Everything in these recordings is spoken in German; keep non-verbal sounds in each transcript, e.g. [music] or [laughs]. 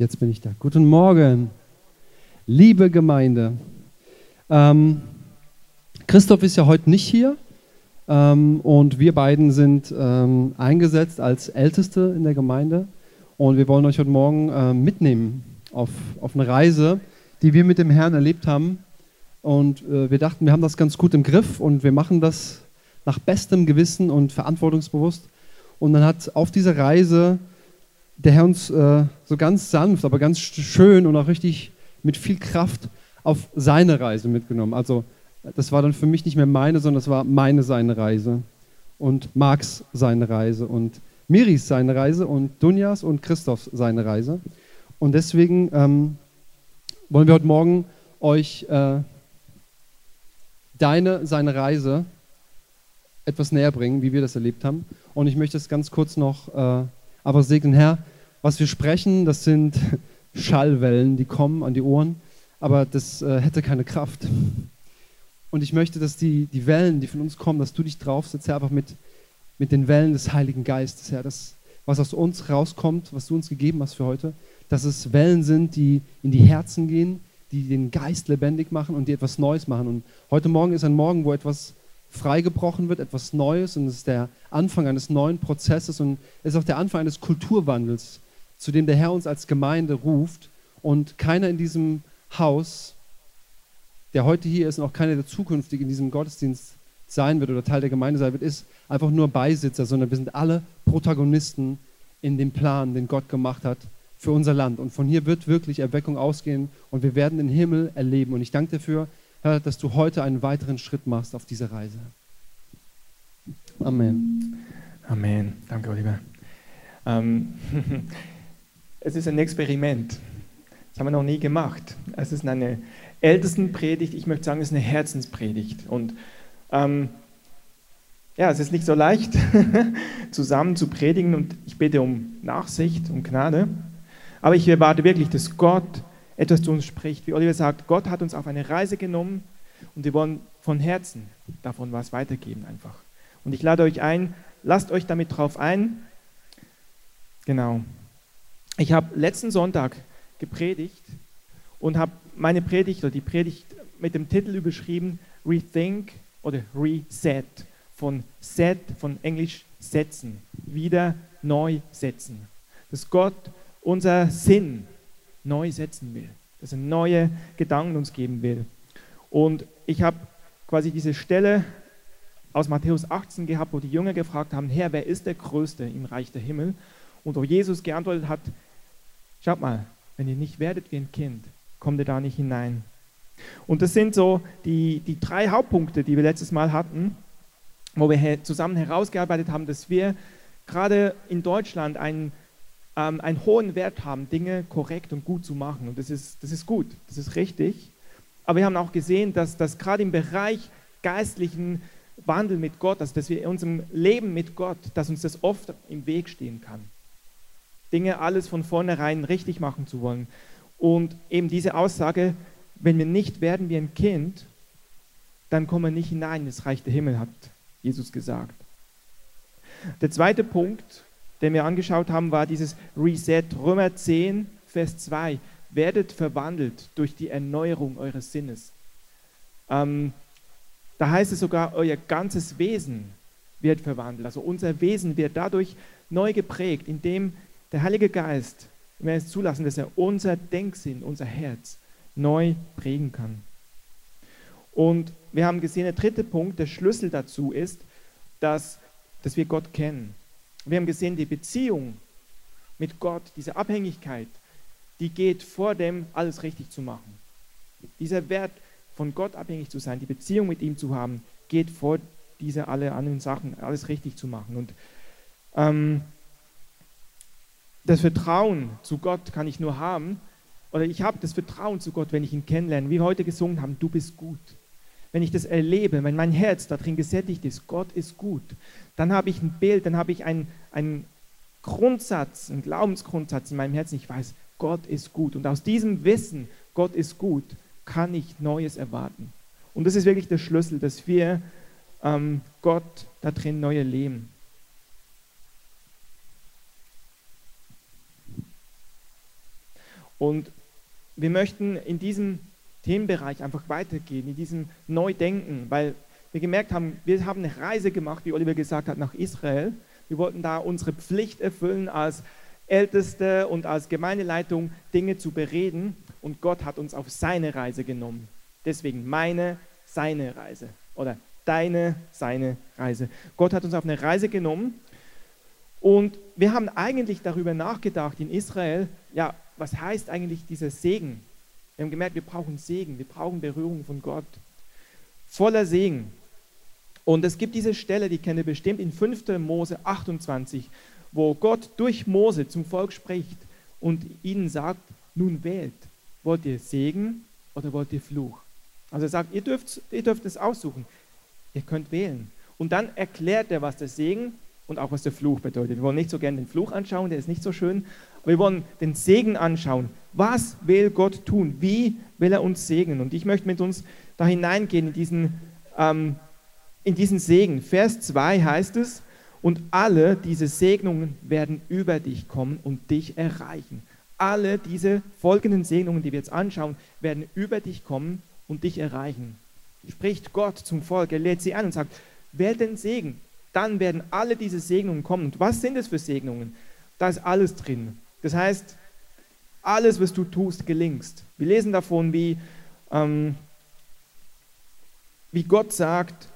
Jetzt bin ich da. Guten Morgen, liebe Gemeinde. Ähm, Christoph ist ja heute nicht hier ähm, und wir beiden sind ähm, eingesetzt als Älteste in der Gemeinde und wir wollen euch heute Morgen äh, mitnehmen auf, auf eine Reise, die wir mit dem Herrn erlebt haben. Und äh, wir dachten, wir haben das ganz gut im Griff und wir machen das nach bestem Gewissen und verantwortungsbewusst. Und dann hat auf dieser Reise der Herr uns äh, so ganz sanft, aber ganz schön und auch richtig mit viel Kraft auf seine Reise mitgenommen. Also das war dann für mich nicht mehr meine, sondern das war meine seine Reise und Marks seine Reise und Miris seine Reise und Dunjas und Christophs seine Reise. Und deswegen ähm, wollen wir heute Morgen euch äh, deine, seine Reise etwas näher bringen, wie wir das erlebt haben. Und ich möchte es ganz kurz noch äh, aber segnen, Herr, was wir sprechen, das sind [laughs] Schallwellen, die kommen an die Ohren, aber das äh, hätte keine Kraft. Und ich möchte, dass die, die Wellen, die von uns kommen, dass du dich draufsetzt, Herr, einfach mit, mit den Wellen des Heiligen Geistes, Herr, das, was aus uns rauskommt, was du uns gegeben hast für heute, dass es Wellen sind, die in die Herzen gehen, die den Geist lebendig machen und die etwas Neues machen. Und heute Morgen ist ein Morgen, wo etwas freigebrochen wird, etwas Neues und es ist der Anfang eines neuen Prozesses und es ist auch der Anfang eines Kulturwandels, zu dem der Herr uns als Gemeinde ruft und keiner in diesem Haus, der heute hier ist und auch keiner, der zukünftig in diesem Gottesdienst sein wird oder Teil der Gemeinde sein wird, ist einfach nur Beisitzer, sondern wir sind alle Protagonisten in dem Plan, den Gott gemacht hat für unser Land. Und von hier wird wirklich Erweckung ausgehen und wir werden den Himmel erleben. Und ich danke dafür, Herr, dass du heute einen weiteren Schritt machst auf dieser Reise. Amen. Amen. Danke, Oliver. Ähm, [laughs] es ist ein Experiment. Das haben wir noch nie gemacht. Es ist eine Ältestenpredigt. Ich möchte sagen, es ist eine Herzenspredigt. Und ähm, ja, es ist nicht so leicht, [laughs] zusammen zu predigen. Und ich bitte um Nachsicht, um Gnade. Aber ich erwarte wirklich, dass Gott etwas zu uns spricht. Wie Oliver sagt, Gott hat uns auf eine Reise genommen und wir wollen von Herzen davon was weitergeben einfach. Und ich lade euch ein, lasst euch damit drauf ein. Genau. Ich habe letzten Sonntag gepredigt und habe meine Predigt oder die Predigt mit dem Titel überschrieben Rethink oder Reset. Von Set, von Englisch setzen, wieder neu setzen. Dass Gott unser Sinn neu setzen will, dass er neue Gedanken uns geben will. Und ich habe quasi diese Stelle aus Matthäus 18 gehabt, wo die Jünger gefragt haben, Herr, wer ist der Größte im Reich der Himmel? Und wo Jesus geantwortet hat, schaut mal, wenn ihr nicht werdet wie ein Kind, kommt ihr da nicht hinein. Und das sind so die, die drei Hauptpunkte, die wir letztes Mal hatten, wo wir zusammen herausgearbeitet haben, dass wir gerade in Deutschland einen ähm, einen hohen Wert haben, Dinge korrekt und gut zu machen. Und das ist, das ist gut, das ist richtig. Aber wir haben auch gesehen, dass, dass gerade im Bereich geistlichen Wandel mit Gott, also dass wir in unserem Leben mit Gott, dass uns das oft im Weg stehen kann. Dinge alles von vornherein richtig machen zu wollen. Und eben diese Aussage, wenn wir nicht werden wie ein Kind, dann kommen wir nicht hinein in das Reich der Himmel, hat Jesus gesagt. Der zweite Punkt, den wir angeschaut haben, war dieses Reset. Römer 10, Vers 2. Werdet verwandelt durch die Erneuerung eures Sinnes. Ähm, da heißt es sogar, euer ganzes Wesen wird verwandelt. Also unser Wesen wird dadurch neu geprägt, indem der Heilige Geist, wenn wir es zulassen, dass er unser Denksinn, unser Herz neu prägen kann. Und wir haben gesehen, der dritte Punkt, der Schlüssel dazu ist, dass, dass wir Gott kennen. Wir haben gesehen, die Beziehung mit Gott, diese Abhängigkeit, die geht vor dem, alles richtig zu machen. Dieser Wert, von Gott abhängig zu sein, die Beziehung mit ihm zu haben, geht vor diese alle anderen Sachen, alles richtig zu machen. Und ähm, das Vertrauen zu Gott kann ich nur haben, oder ich habe das Vertrauen zu Gott, wenn ich ihn kennenlerne, wie wir heute gesungen haben, du bist gut wenn ich das erlebe, wenn mein Herz darin gesättigt ist, Gott ist gut, dann habe ich ein Bild, dann habe ich einen, einen Grundsatz, einen Glaubensgrundsatz in meinem Herzen. Ich weiß, Gott ist gut. Und aus diesem Wissen, Gott ist gut, kann ich Neues erwarten. Und das ist wirklich der Schlüssel, dass wir ähm, Gott da drin neue leben. Und wir möchten in diesem Themenbereich einfach weitergehen, in diesem Neudenken, weil wir gemerkt haben, wir haben eine Reise gemacht, wie Oliver gesagt hat, nach Israel. Wir wollten da unsere Pflicht erfüllen als Älteste und als Gemeindeleitung Dinge zu bereden und Gott hat uns auf seine Reise genommen. Deswegen meine, seine Reise oder deine, seine Reise. Gott hat uns auf eine Reise genommen und wir haben eigentlich darüber nachgedacht in Israel, ja, was heißt eigentlich dieser Segen? Wir haben gemerkt, wir brauchen Segen, wir brauchen Berührung von Gott. Voller Segen. Und es gibt diese Stelle, die kennt ihr bestimmt in 5. Mose 28, wo Gott durch Mose zum Volk spricht und ihnen sagt, nun wählt, wollt ihr Segen oder wollt ihr Fluch? Also er sagt, ihr dürft, ihr dürft es aussuchen, ihr könnt wählen. Und dann erklärt er, was der Segen und auch was der Fluch bedeutet. Wir wollen nicht so gerne den Fluch anschauen, der ist nicht so schön, wir wollen den Segen anschauen. Was will Gott tun? Wie will er uns segnen? Und ich möchte mit uns da hineingehen in diesen, ähm, in diesen Segen. Vers 2 heißt es, und alle diese Segnungen werden über dich kommen und dich erreichen. Alle diese folgenden Segnungen, die wir jetzt anschauen, werden über dich kommen und dich erreichen. Spricht Gott zum Volk, er lädt sie an und sagt, wählt den Segen, dann werden alle diese Segnungen kommen. Und was sind es für Segnungen? Da ist alles drin. Das heißt, alles, was du tust, gelingst. Wir lesen davon, wie, ähm, wie Gott sagt,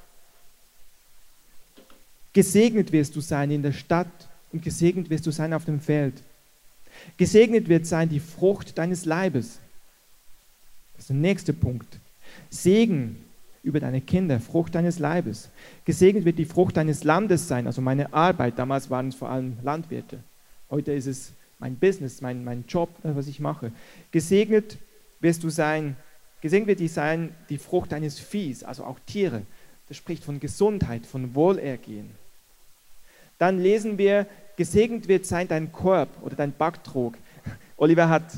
Gesegnet wirst du sein in der Stadt und gesegnet wirst du sein auf dem Feld. Gesegnet wird sein die Frucht deines Leibes. Das ist der nächste Punkt. Segen über deine Kinder, Frucht deines Leibes. Gesegnet wird die Frucht deines Landes sein, also meine Arbeit. Damals waren es vor allem Landwirte. Heute ist es mein Business, mein, mein Job, was ich mache. Gesegnet wirst du sein, gesegnet wird die sein die Frucht deines Viehs, also auch Tiere. Das spricht von Gesundheit, von Wohlergehen. Dann lesen wir, gesegnet wird sein dein Korb oder dein Backtrog. [laughs] Oliver hat,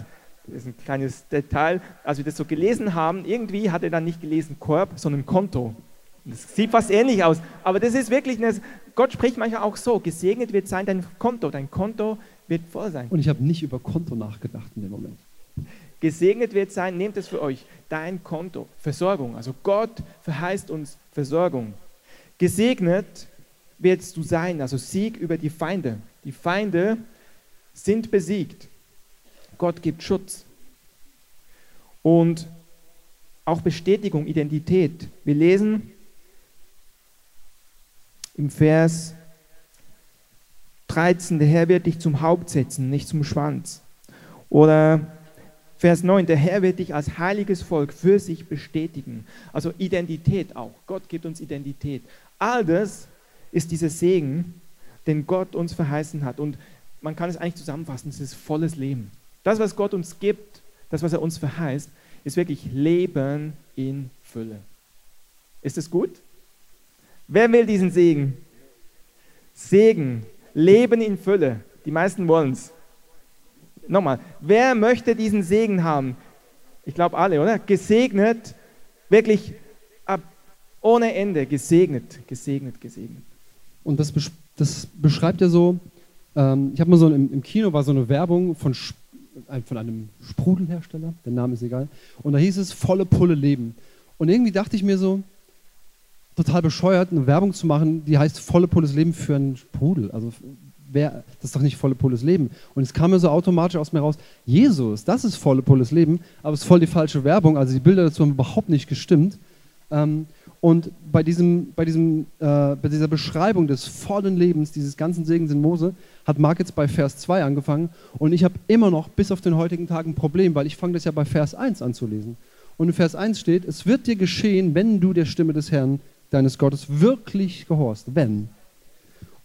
das ist ein kleines Detail, als wir das so gelesen haben, irgendwie hat er dann nicht gelesen Korb, sondern Konto. Das sieht fast ähnlich aus, aber das ist wirklich, eine, Gott spricht manchmal auch so, gesegnet wird sein dein Konto, dein Konto wird voll sein. Und ich habe nicht über Konto nachgedacht in dem Moment. Gesegnet wird sein, nehmt es für euch, dein Konto, Versorgung. Also Gott verheißt uns Versorgung. Gesegnet wirst du sein, also Sieg über die Feinde. Die Feinde sind besiegt. Gott gibt Schutz. Und auch Bestätigung, Identität. Wir lesen im Vers 13, der Herr wird dich zum Haupt setzen, nicht zum Schwanz. Oder Vers 9, der Herr wird dich als heiliges Volk für sich bestätigen. Also Identität auch. Gott gibt uns Identität. All das ist dieser Segen, den Gott uns verheißen hat. Und man kann es eigentlich zusammenfassen, es ist volles Leben. Das, was Gott uns gibt, das, was er uns verheißt, ist wirklich Leben in Fülle. Ist es gut? Wer will diesen Segen? Segen, Leben in Fülle. Die meisten wollen es. Nochmal, wer möchte diesen Segen haben? Ich glaube alle, oder? Gesegnet, wirklich ab ohne Ende, gesegnet, gesegnet, gesegnet. Und das, das beschreibt ja so, ähm, ich habe mal so im, im, Kino war so eine Werbung von, von einem Sprudelhersteller, der Name ist egal, und da hieß es volle Pulle Leben. Und irgendwie dachte ich mir so, total bescheuert, eine Werbung zu machen, die heißt volle Pulle Leben für einen Sprudel. Also wer, das ist doch nicht volle Pulle Leben. Und es kam mir so automatisch aus mir raus, Jesus, das ist volle Pulle Leben, aber es ist voll die falsche Werbung. Also die Bilder dazu haben überhaupt nicht gestimmt. Ähm, und bei, diesem, bei, diesem, äh, bei dieser Beschreibung des vollen Lebens, dieses ganzen Segens in Mose, hat Mark jetzt bei Vers 2 angefangen. Und ich habe immer noch bis auf den heutigen Tag ein Problem, weil ich fange das ja bei Vers 1 an zu lesen. Und in Vers 1 steht, es wird dir geschehen, wenn du der Stimme des Herrn, deines Gottes, wirklich gehorst. Wenn.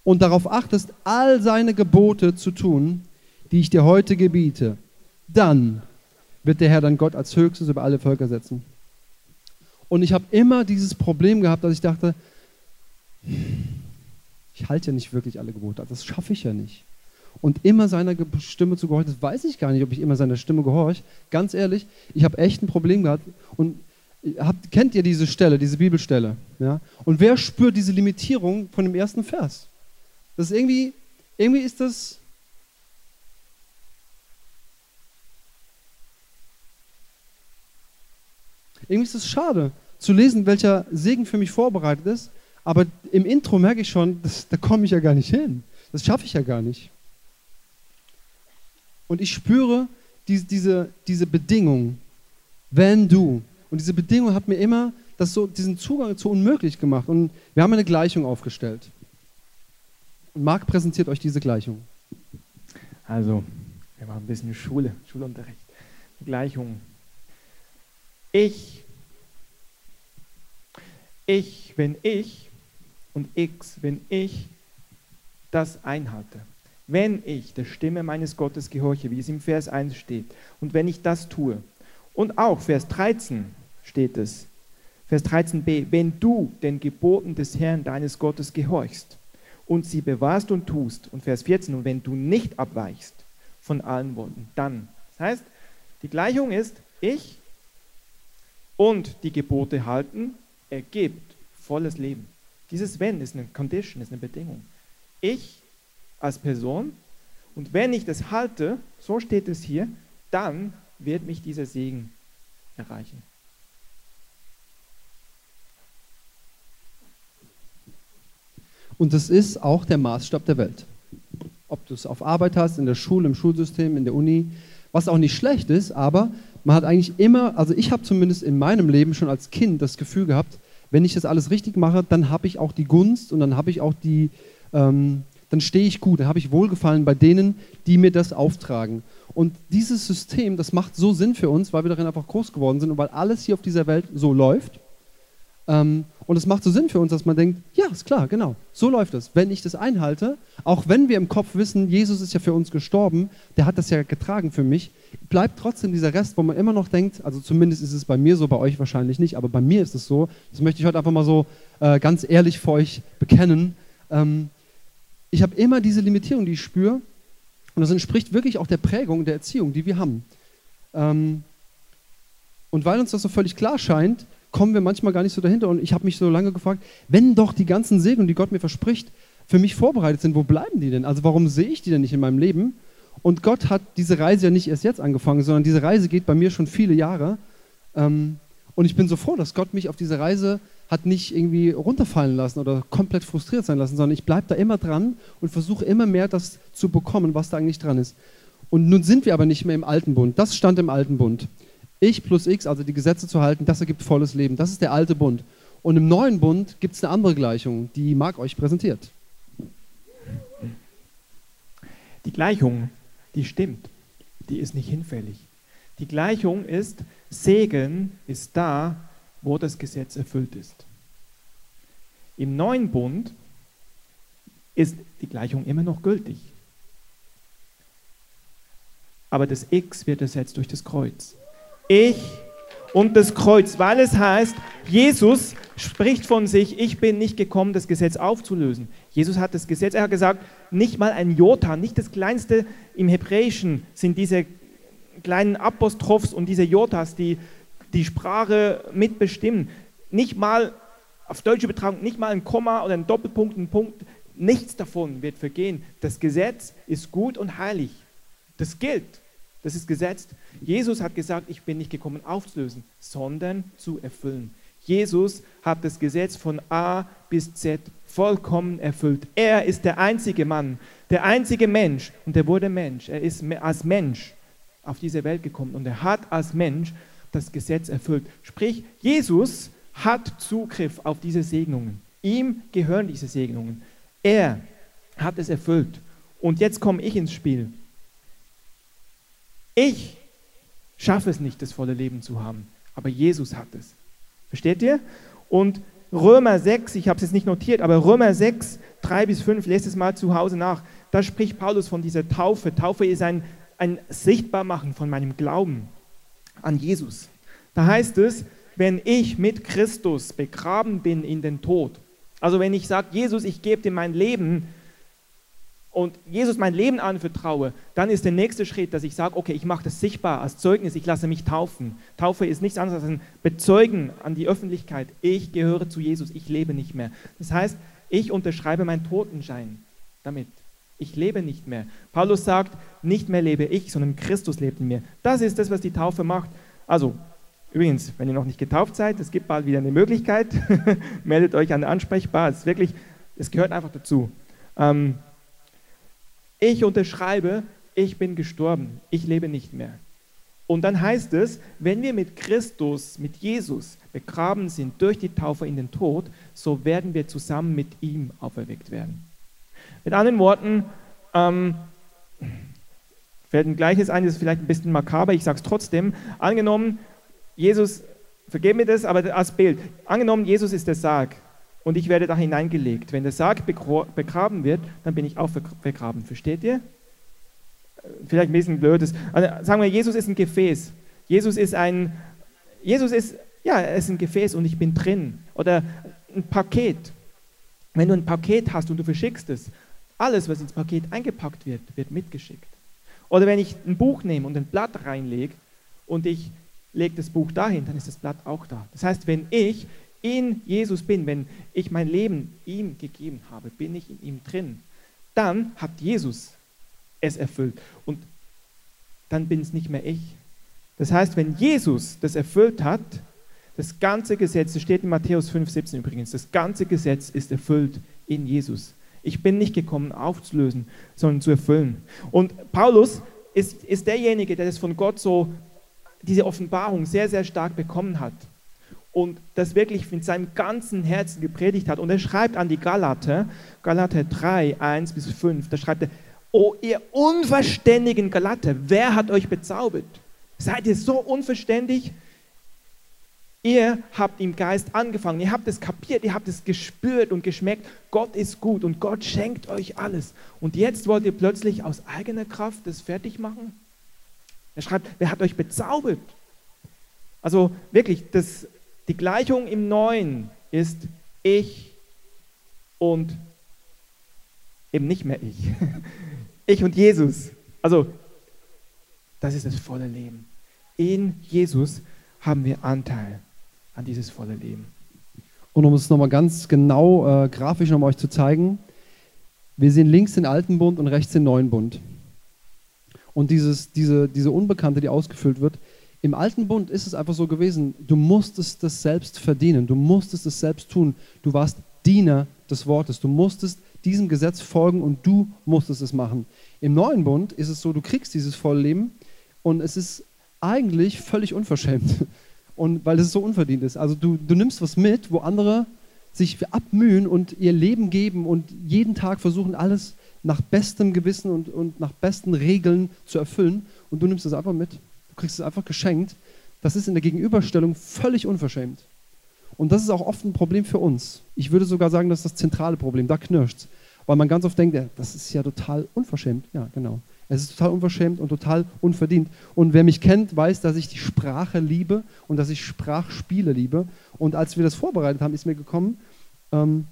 Und darauf achtest, all seine Gebote zu tun, die ich dir heute gebiete. Dann wird der Herr dein Gott als höchstes über alle Völker setzen. Und ich habe immer dieses Problem gehabt, dass ich dachte, ich halte ja nicht wirklich alle Gebote, das schaffe ich ja nicht. Und immer seiner Stimme zu gehorchen, das weiß ich gar nicht, ob ich immer seiner Stimme gehorche. Ganz ehrlich, ich habe echt ein Problem gehabt. Und habt, kennt ihr diese Stelle, diese Bibelstelle? Ja? Und wer spürt diese Limitierung von dem ersten Vers? Das ist irgendwie, irgendwie ist das Irgendwie ist es schade zu lesen, welcher Segen für mich vorbereitet ist, aber im Intro merke ich schon, das, da komme ich ja gar nicht hin. Das schaffe ich ja gar nicht. Und ich spüre diese, diese, diese Bedingung, wenn du. Und diese Bedingung hat mir immer das so, diesen Zugang zu unmöglich gemacht. Und wir haben eine Gleichung aufgestellt. Und Marc präsentiert euch diese Gleichung. Also, wir machen ein bisschen Schule, Schulunterricht. Gleichung. Ich, ich, wenn ich und x, wenn ich das einhalte. Wenn ich der Stimme meines Gottes gehorche, wie es im Vers 1 steht, und wenn ich das tue, und auch Vers 13 steht es, Vers 13b, wenn du den Geboten des Herrn deines Gottes gehorchst und sie bewahrst und tust, und Vers 14, und wenn du nicht abweichst von allen Worten, dann. Das heißt, die Gleichung ist, ich und die Gebote halten ergibt volles Leben. Dieses Wenn ist eine Condition, ist eine Bedingung. Ich als Person und wenn ich das halte, so steht es hier, dann wird mich dieser Segen erreichen. Und das ist auch der Maßstab der Welt. Ob du es auf Arbeit hast, in der Schule, im Schulsystem, in der Uni, was auch nicht schlecht ist, aber man hat eigentlich immer, also ich habe zumindest in meinem Leben schon als Kind das Gefühl gehabt, wenn ich das alles richtig mache, dann habe ich auch die Gunst und dann habe ich auch die, ähm, dann stehe ich gut, dann habe ich Wohlgefallen bei denen, die mir das auftragen. Und dieses System, das macht so Sinn für uns, weil wir darin einfach groß geworden sind und weil alles hier auf dieser Welt so läuft. Ähm, und es macht so Sinn für uns, dass man denkt, ja, ist klar, genau, so läuft es. Wenn ich das einhalte, auch wenn wir im Kopf wissen, Jesus ist ja für uns gestorben, der hat das ja getragen für mich, bleibt trotzdem dieser Rest, wo man immer noch denkt, also zumindest ist es bei mir so, bei euch wahrscheinlich nicht, aber bei mir ist es so, das möchte ich heute einfach mal so äh, ganz ehrlich vor euch bekennen. Ähm, ich habe immer diese Limitierung, die ich spüre, und das entspricht wirklich auch der Prägung der Erziehung, die wir haben. Ähm, und weil uns das so völlig klar scheint, kommen wir manchmal gar nicht so dahinter. Und ich habe mich so lange gefragt, wenn doch die ganzen Segnungen, die Gott mir verspricht, für mich vorbereitet sind, wo bleiben die denn? Also warum sehe ich die denn nicht in meinem Leben? Und Gott hat diese Reise ja nicht erst jetzt angefangen, sondern diese Reise geht bei mir schon viele Jahre. Ähm, und ich bin so froh, dass Gott mich auf diese Reise hat nicht irgendwie runterfallen lassen oder komplett frustriert sein lassen, sondern ich bleibe da immer dran und versuche immer mehr das zu bekommen, was da eigentlich dran ist. Und nun sind wir aber nicht mehr im alten Bund. Das stand im alten Bund. Ich plus X, also die Gesetze zu halten, das ergibt volles Leben. Das ist der alte Bund. Und im neuen Bund gibt es eine andere Gleichung, die Marc euch präsentiert. Die Gleichung, die stimmt. Die ist nicht hinfällig. Die Gleichung ist, Segen ist da, wo das Gesetz erfüllt ist. Im neuen Bund ist die Gleichung immer noch gültig. Aber das X wird ersetzt durch das Kreuz ich und das Kreuz, weil es heißt, Jesus spricht von sich, ich bin nicht gekommen, das Gesetz aufzulösen. Jesus hat das Gesetz, er hat gesagt, nicht mal ein Jota, nicht das kleinste im Hebräischen sind diese kleinen Apostrophs und diese Jotas, die die Sprache mitbestimmen. Nicht mal, auf deutsche Betragung, nicht mal ein Komma oder ein Doppelpunkt, ein Punkt, nichts davon wird vergehen. Das Gesetz ist gut und heilig. Das gilt. Das ist gesetzt. Jesus hat gesagt, ich bin nicht gekommen aufzulösen, sondern zu erfüllen. Jesus hat das Gesetz von A bis Z vollkommen erfüllt. Er ist der einzige Mann, der einzige Mensch und er wurde Mensch. Er ist als Mensch auf diese Welt gekommen und er hat als Mensch das Gesetz erfüllt. Sprich, Jesus hat Zugriff auf diese Segnungen. Ihm gehören diese Segnungen. Er hat es erfüllt. Und jetzt komme ich ins Spiel. Ich schaffe es nicht, das volle Leben zu haben, aber Jesus hat es. Versteht ihr? Und Römer 6, ich habe es jetzt nicht notiert, aber Römer 6, 3 bis 5, lest es mal zu Hause nach. Da spricht Paulus von dieser Taufe. Taufe ist ein, ein Sichtbarmachen von meinem Glauben an Jesus. Da heißt es, wenn ich mit Christus begraben bin in den Tod, also wenn ich sage, Jesus, ich gebe dir mein Leben, und Jesus mein Leben anvertraue, dann ist der nächste Schritt, dass ich sage, okay, ich mache das sichtbar als Zeugnis, ich lasse mich taufen. Taufe ist nichts anderes als ein Bezeugen an die Öffentlichkeit. Ich gehöre zu Jesus, ich lebe nicht mehr. Das heißt, ich unterschreibe meinen Totenschein damit. Ich lebe nicht mehr. Paulus sagt, nicht mehr lebe ich, sondern Christus lebt in mir. Das ist das, was die Taufe macht. Also, Übrigens, wenn ihr noch nicht getauft seid, es gibt bald wieder eine Möglichkeit, [laughs] meldet euch an ansprechbar. Es ist wirklich, es gehört einfach dazu. Ähm, ich unterschreibe, ich bin gestorben, ich lebe nicht mehr. Und dann heißt es, wenn wir mit Christus, mit Jesus begraben sind durch die Taufe in den Tod, so werden wir zusammen mit ihm auferweckt werden. Mit anderen Worten, ähm, fällt ein Gleiches ein, das ist vielleicht ein bisschen makaber, ich sage es trotzdem. Angenommen, Jesus, vergib mir das, aber als Bild. Angenommen, Jesus ist der Sarg und ich werde da hineingelegt. Wenn der Sarg begraben wird, dann bin ich auch begraben. Versteht ihr? Vielleicht ein bisschen blödes. Also sagen wir, Jesus ist ein Gefäß. Jesus ist ein, Jesus ist, ja, er ist ein Gefäß und ich bin drin. Oder ein Paket. Wenn du ein Paket hast und du verschickst es, alles, was ins Paket eingepackt wird, wird mitgeschickt. Oder wenn ich ein Buch nehme und ein Blatt reinlege und ich lege das Buch dahin, dann ist das Blatt auch da. Das heißt, wenn ich in Jesus bin, wenn ich mein Leben ihm gegeben habe, bin ich in ihm drin, dann hat Jesus es erfüllt. Und dann bin es nicht mehr ich. Das heißt, wenn Jesus das erfüllt hat, das ganze Gesetz, das steht in Matthäus 5,17 übrigens, das ganze Gesetz ist erfüllt in Jesus. Ich bin nicht gekommen, aufzulösen, sondern zu erfüllen. Und Paulus ist, ist derjenige, der das von Gott so, diese Offenbarung sehr, sehr stark bekommen hat und das wirklich mit seinem ganzen Herzen gepredigt hat. Und er schreibt an die Galater, Galater 3, 1 bis 5, da schreibt er, O ihr unverständigen Galater, wer hat euch bezaubert? Seid ihr so unverständig? Ihr habt im Geist angefangen, ihr habt es kapiert, ihr habt es gespürt und geschmeckt. Gott ist gut und Gott schenkt euch alles. Und jetzt wollt ihr plötzlich aus eigener Kraft das fertig machen? Er schreibt, wer hat euch bezaubert? Also wirklich, das, die Gleichung im Neuen ist ich und eben nicht mehr ich. [laughs] Ich und Jesus. Also, das ist das volle Leben. In Jesus haben wir Anteil an dieses volle Leben. Und um es nochmal ganz genau äh, grafisch nochmal euch zu zeigen, wir sehen links den alten Bund und rechts den neuen Bund. Und dieses, diese, diese Unbekannte, die ausgefüllt wird, im alten Bund ist es einfach so gewesen, du musstest das selbst verdienen, du musstest es selbst tun, du warst Diener des Wortes, du musstest diesem Gesetz folgen und du musstest es machen. Im neuen Bund ist es so, du kriegst dieses volle Leben und es ist eigentlich völlig unverschämt. [laughs] Und weil es so unverdient ist. Also du, du nimmst was mit, wo andere sich abmühen und ihr Leben geben und jeden Tag versuchen, alles nach bestem Gewissen und, und nach besten Regeln zu erfüllen. Und du nimmst es einfach mit. Kriegst es einfach geschenkt. Das ist in der Gegenüberstellung völlig unverschämt. Und das ist auch oft ein Problem für uns. Ich würde sogar sagen, das ist das zentrale Problem. Da knirscht es. Weil man ganz oft denkt, das ist ja total unverschämt. Ja, genau. Es ist total unverschämt und total unverdient. Und wer mich kennt, weiß, dass ich die Sprache liebe und dass ich Sprachspiele liebe. Und als wir das vorbereitet haben, ist mir gekommen, ähm,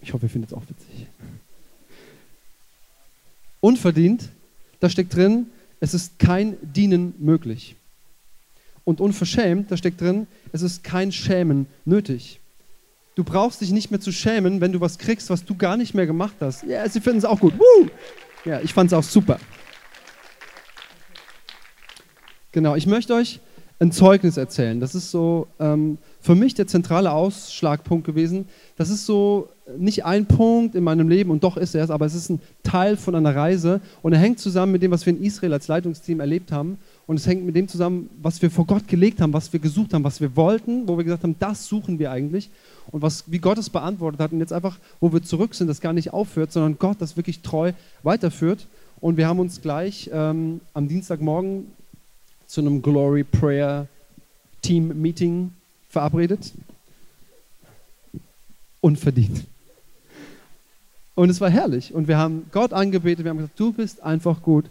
ich hoffe, ihr findet es auch witzig. Unverdient, da steckt drin, es ist kein Dienen möglich. Und unverschämt, da steckt drin, es ist kein Schämen nötig. Du brauchst dich nicht mehr zu schämen, wenn du was kriegst, was du gar nicht mehr gemacht hast. Ja, sie finden es auch gut. Woo! Ja, ich fand es auch super. Genau, ich möchte euch ein Zeugnis erzählen. Das ist so ähm, für mich der zentrale Ausschlagpunkt gewesen. Das ist so nicht ein Punkt in meinem Leben und doch ist er es, aber es ist ein Teil von einer Reise und er hängt zusammen mit dem, was wir in Israel als Leitungsteam erlebt haben und es hängt mit dem zusammen, was wir vor Gott gelegt haben, was wir gesucht haben, was wir wollten, wo wir gesagt haben, das suchen wir eigentlich und was, wie Gott es beantwortet hat und jetzt einfach, wo wir zurück sind, das gar nicht aufhört, sondern Gott das wirklich treu weiterführt. Und wir haben uns gleich ähm, am Dienstagmorgen zu einem Glory Prayer Team Meeting verabredet. Unverdient. Und es war herrlich. Und wir haben Gott angebetet, wir haben gesagt, du bist einfach gut.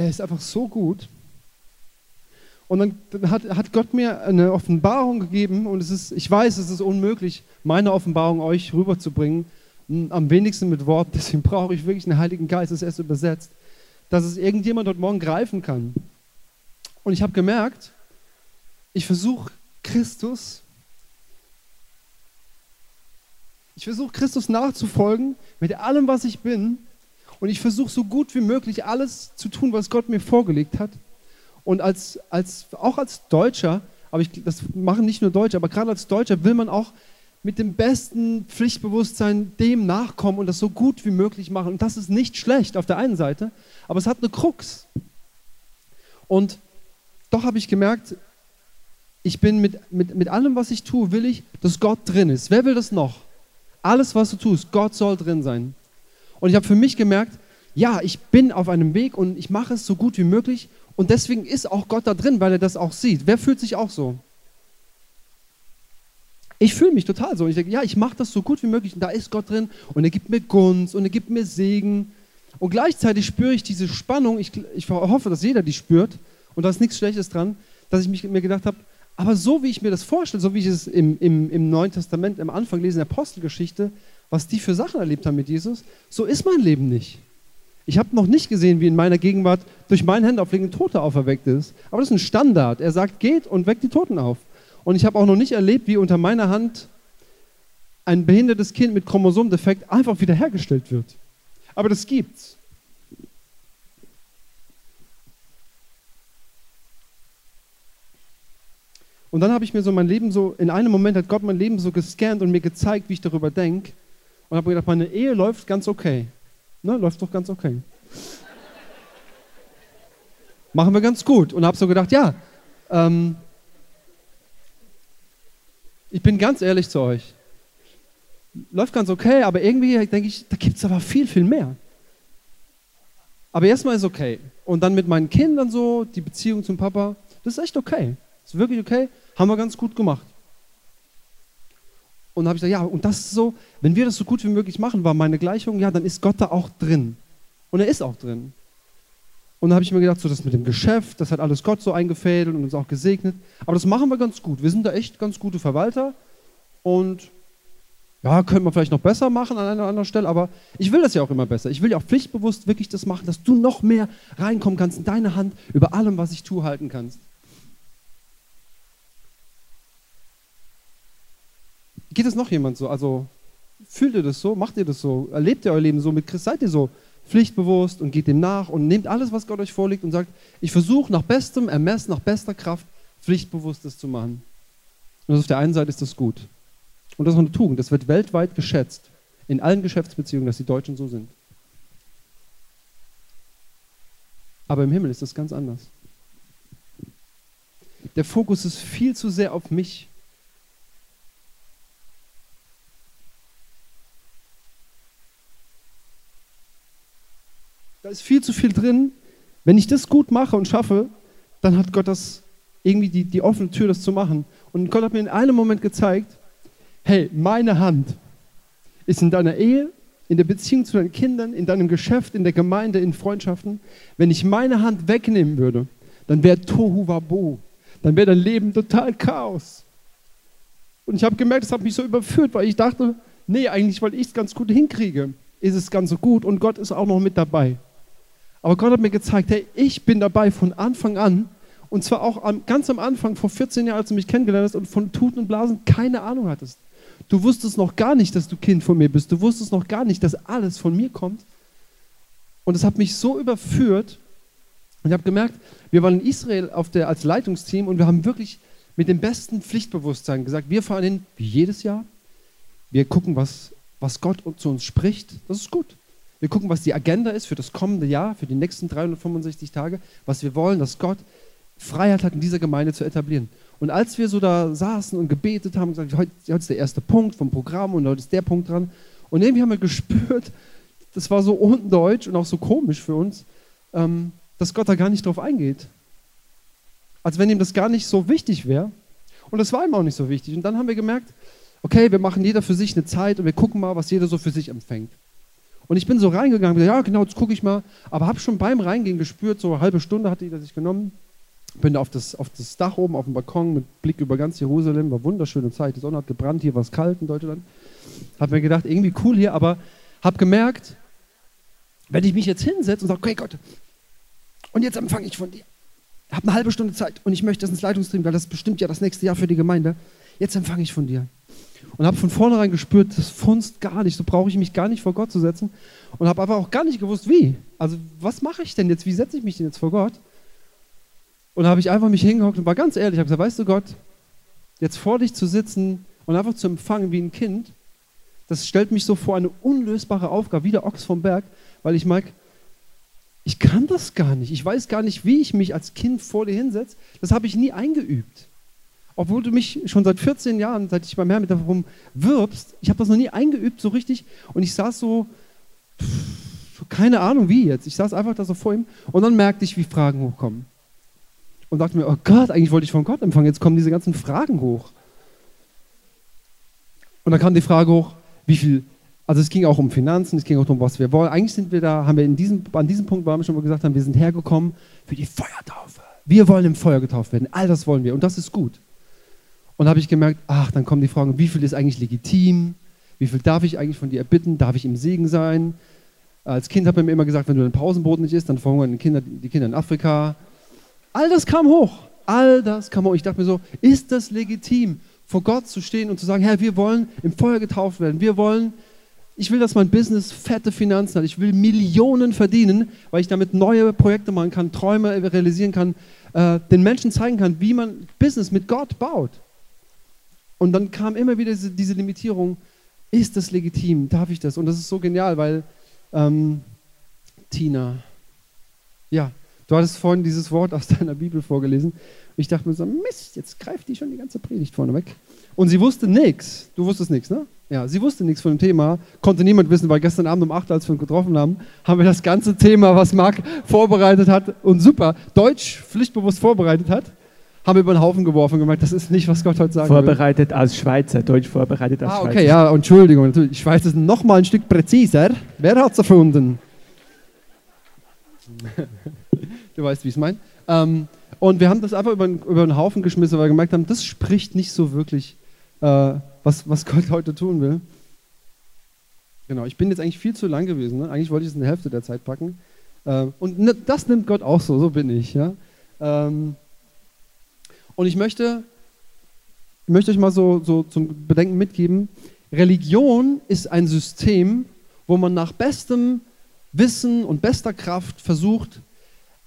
er ist einfach so gut. Und dann hat, hat Gott mir eine Offenbarung gegeben und es ist, ich weiß, es ist unmöglich, meine Offenbarung euch rüberzubringen, am wenigsten mit Worten, [laughs] deswegen brauche ich wirklich einen Heiligen Geist, das erst übersetzt, dass es irgendjemand dort morgen greifen kann. Und ich habe gemerkt, ich versuche Christus Ich versuche Christus nachzufolgen mit allem, was ich bin. Und ich versuche so gut wie möglich alles zu tun, was Gott mir vorgelegt hat. Und als, als, auch als Deutscher, aber ich, das machen nicht nur Deutsche, aber gerade als Deutscher will man auch mit dem besten Pflichtbewusstsein dem nachkommen und das so gut wie möglich machen. Und das ist nicht schlecht auf der einen Seite, aber es hat eine Krux. Und doch habe ich gemerkt, ich bin mit, mit, mit allem, was ich tue, will ich, dass Gott drin ist. Wer will das noch? Alles, was du tust, Gott soll drin sein. Und ich habe für mich gemerkt, ja, ich bin auf einem Weg und ich mache es so gut wie möglich. Und deswegen ist auch Gott da drin, weil er das auch sieht. Wer fühlt sich auch so? Ich fühle mich total so. Ich denke, ja, ich mache das so gut wie möglich und da ist Gott drin und er gibt mir Gunst und er gibt mir Segen. Und gleichzeitig spüre ich diese Spannung. Ich, ich hoffe, dass jeder die spürt und da ist nichts Schlechtes dran, dass ich mich, mir gedacht habe, aber so wie ich mir das vorstelle, so wie ich es im, im, im Neuen Testament am Anfang lese, in der Apostelgeschichte, was die für Sachen erlebt haben mit Jesus, so ist mein Leben nicht. Ich habe noch nicht gesehen, wie in meiner Gegenwart durch mein Händeauflegen ein Toter auferweckt ist. Aber das ist ein Standard. Er sagt, geht und weckt die Toten auf. Und ich habe auch noch nicht erlebt, wie unter meiner Hand ein behindertes Kind mit Chromosomdefekt einfach wiederhergestellt wird. Aber das gibt's. Und dann habe ich mir so mein Leben so, in einem Moment hat Gott mein Leben so gescannt und mir gezeigt, wie ich darüber denke. Und habe mir gedacht, meine Ehe läuft ganz okay. Ne, läuft doch ganz okay. Machen wir ganz gut. Und habe so gedacht, ja, ähm, ich bin ganz ehrlich zu euch. Läuft ganz okay, aber irgendwie denke ich, da gibt es aber viel, viel mehr. Aber erstmal ist okay. Und dann mit meinen Kindern so, die Beziehung zum Papa, das ist echt okay. Ist wirklich okay. Haben wir ganz gut gemacht. Und habe ich gesagt, ja, und das ist so, wenn wir das so gut wie möglich machen, war meine Gleichung, ja, dann ist Gott da auch drin. Und er ist auch drin. Und dann habe ich mir gedacht, so das mit dem Geschäft, das hat alles Gott so eingefädelt und uns auch gesegnet. Aber das machen wir ganz gut. Wir sind da echt ganz gute Verwalter. Und ja, können wir vielleicht noch besser machen an einer anderen Stelle, aber ich will das ja auch immer besser. Ich will ja auch pflichtbewusst wirklich das machen, dass du noch mehr reinkommen kannst in deine Hand über allem, was ich tue, halten kannst. Geht es noch jemand so? Also fühlt ihr das so? Macht ihr das so? Erlebt ihr euer Leben so mit Christ? Seid ihr so pflichtbewusst und geht dem nach und nehmt alles, was Gott euch vorlegt und sagt, ich versuche nach bestem Ermessen, nach bester Kraft pflichtbewusstes zu machen. Und auf der einen Seite ist das gut. Und das ist eine Tugend. Das wird weltweit geschätzt. In allen Geschäftsbeziehungen, dass die Deutschen so sind. Aber im Himmel ist das ganz anders. Der Fokus ist viel zu sehr auf mich Da ist viel zu viel drin. Wenn ich das gut mache und schaffe, dann hat Gott das irgendwie die, die offene Tür, das zu machen. Und Gott hat mir in einem Moment gezeigt, hey, meine Hand ist in deiner Ehe, in der Beziehung zu deinen Kindern, in deinem Geschäft, in der Gemeinde, in Freundschaften. Wenn ich meine Hand wegnehmen würde, dann wäre Tohu Wabo. Dann wäre dein Leben total Chaos. Und ich habe gemerkt, das hat mich so überführt, weil ich dachte, nee, eigentlich, weil ich es ganz gut hinkriege, ist es ganz so gut und Gott ist auch noch mit dabei. Aber Gott hat mir gezeigt, hey, ich bin dabei von Anfang an. Und zwar auch am, ganz am Anfang, vor 14 Jahren, als du mich kennengelernt hast und von Tuten und Blasen keine Ahnung hattest. Du wusstest noch gar nicht, dass du Kind von mir bist. Du wusstest noch gar nicht, dass alles von mir kommt. Und es hat mich so überführt. Und ich habe gemerkt, wir waren in Israel der, als Leitungsteam und wir haben wirklich mit dem besten Pflichtbewusstsein gesagt, wir fahren hin wie jedes Jahr. Wir gucken, was, was Gott zu uns spricht. Das ist gut. Wir gucken, was die Agenda ist für das kommende Jahr, für die nächsten 365 Tage, was wir wollen, dass Gott Freiheit hat, in dieser Gemeinde zu etablieren. Und als wir so da saßen und gebetet haben, gesagt, heute, heute ist der erste Punkt vom Programm und heute ist der Punkt dran. Und irgendwie haben wir gespürt, das war so undeutsch und auch so komisch für uns, ähm, dass Gott da gar nicht drauf eingeht. Als wenn ihm das gar nicht so wichtig wäre. Und das war ihm auch nicht so wichtig. Und dann haben wir gemerkt, okay, wir machen jeder für sich eine Zeit und wir gucken mal, was jeder so für sich empfängt. Und ich bin so reingegangen, ja genau, jetzt gucke ich mal, aber habe schon beim Reingehen gespürt, so eine halbe Stunde hatte ich sich genommen, bin auf das, auf das Dach oben, auf dem Balkon mit Blick über ganz Jerusalem, war wunderschöne Zeit, die Sonne hat gebrannt, hier war es kalt in Deutschland. Habe mir gedacht, irgendwie cool hier, aber habe gemerkt, wenn ich mich jetzt hinsetze und sage, okay Gott, und jetzt empfange ich von dir. Habe eine halbe Stunde Zeit und ich möchte das ins Leitungsteam, weil das bestimmt ja das nächste Jahr für die Gemeinde. Jetzt empfange ich von dir. Und habe von vornherein gespürt, das funzt gar nicht, so brauche ich mich gar nicht vor Gott zu setzen. Und habe aber auch gar nicht gewusst, wie. Also was mache ich denn jetzt, wie setze ich mich denn jetzt vor Gott? Und habe ich einfach mich hingehockt und war ganz ehrlich, habe gesagt, weißt du Gott, jetzt vor dich zu sitzen und einfach zu empfangen wie ein Kind, das stellt mich so vor eine unlösbare Aufgabe, wie der Ochs vom Berg, weil ich merke, ich kann das gar nicht. Ich weiß gar nicht, wie ich mich als Kind vor dir hinsetze. Das habe ich nie eingeübt. Obwohl du mich schon seit 14 Jahren, seit ich beim Herrn mit darum wirbst, ich habe das noch nie eingeübt so richtig. Und ich saß so, pff, keine Ahnung wie jetzt. Ich saß einfach da so vor ihm und dann merkte ich, wie Fragen hochkommen. Und dachte mir, oh Gott, eigentlich wollte ich von Gott empfangen. Jetzt kommen diese ganzen Fragen hoch. Und dann kam die Frage hoch, wie viel also es ging auch um Finanzen, es ging auch darum, was wir wollen. Eigentlich sind wir da, haben wir in diesem, an diesem Punkt waren wir schon mal gesagt haben, wir sind hergekommen für die Feuertaufe. Wir wollen im Feuer getauft werden. All das wollen wir und das ist gut. Und habe ich gemerkt, ach, dann kommen die Fragen, wie viel ist eigentlich legitim? Wie viel darf ich eigentlich von dir erbitten? Darf ich im Segen sein? Als Kind habe ich mir immer gesagt, wenn du ein Pausenbrot nicht isst, dann verhungern die Kinder, die Kinder in Afrika. All das kam hoch. All das kam hoch. Ich dachte mir so, ist das legitim, vor Gott zu stehen und zu sagen, Herr, wir wollen im Feuer getauft werden. Wir wollen ich will, dass mein Business fette Finanzen hat. Ich will Millionen verdienen, weil ich damit neue Projekte machen kann, Träume realisieren kann, äh, den Menschen zeigen kann, wie man Business mit Gott baut. Und dann kam immer wieder diese, diese Limitierung, ist das legitim? Darf ich das? Und das ist so genial, weil ähm, Tina, ja, du hattest vorhin dieses Wort aus [laughs] deiner Bibel vorgelesen. Ich dachte mir so, Mist, jetzt greift die schon die ganze Predigt vorne weg. Und sie wusste nichts. Du wusstest nichts, ne? Ja, sie wusste nichts von dem Thema, konnte niemand wissen, weil gestern Abend um 8, als wir uns getroffen haben, haben wir das ganze Thema, was Marc vorbereitet hat und super Deutsch pflichtbewusst vorbereitet hat, haben wir über den Haufen geworfen und gemerkt, das ist nicht, was Gott heute sagen Vorbereitet will. als Schweizer, Deutsch vorbereitet als ah, okay, Schweizer. ja, Entschuldigung, natürlich. Schweiz ist noch mal ein Stück präziser. Wer hat es erfunden? [laughs] du weißt, wie ich es meine. Ähm, und wir haben das einfach über, über den Haufen geschmissen, weil wir gemerkt haben, das spricht nicht so wirklich äh, was, was Gott heute tun will. Genau, ich bin jetzt eigentlich viel zu lang gewesen. Ne? Eigentlich wollte ich es in der Hälfte der Zeit packen. Äh, und ne, das nimmt Gott auch so, so bin ich. Ja? Ähm, und ich möchte, ich möchte euch mal so, so zum Bedenken mitgeben, Religion ist ein System, wo man nach bestem Wissen und bester Kraft versucht,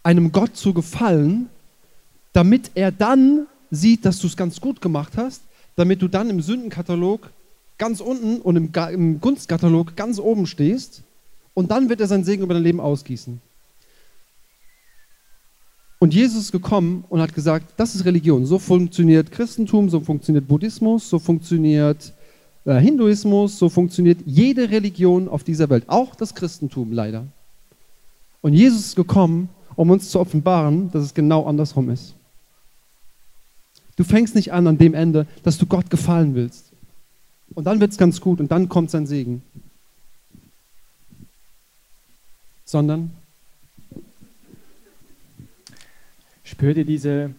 einem Gott zu gefallen, damit er dann sieht, dass du es ganz gut gemacht hast damit du dann im Sündenkatalog ganz unten und im, im Gunstkatalog ganz oben stehst und dann wird er sein Segen über dein Leben ausgießen. Und Jesus ist gekommen und hat gesagt, das ist Religion. So funktioniert Christentum, so funktioniert Buddhismus, so funktioniert äh, Hinduismus, so funktioniert jede Religion auf dieser Welt, auch das Christentum leider. Und Jesus ist gekommen, um uns zu offenbaren, dass es genau andersrum ist. Du fängst nicht an an dem Ende, dass du Gott gefallen willst. Und dann wird es ganz gut und dann kommt sein Segen. Sondern spürt ihr diese,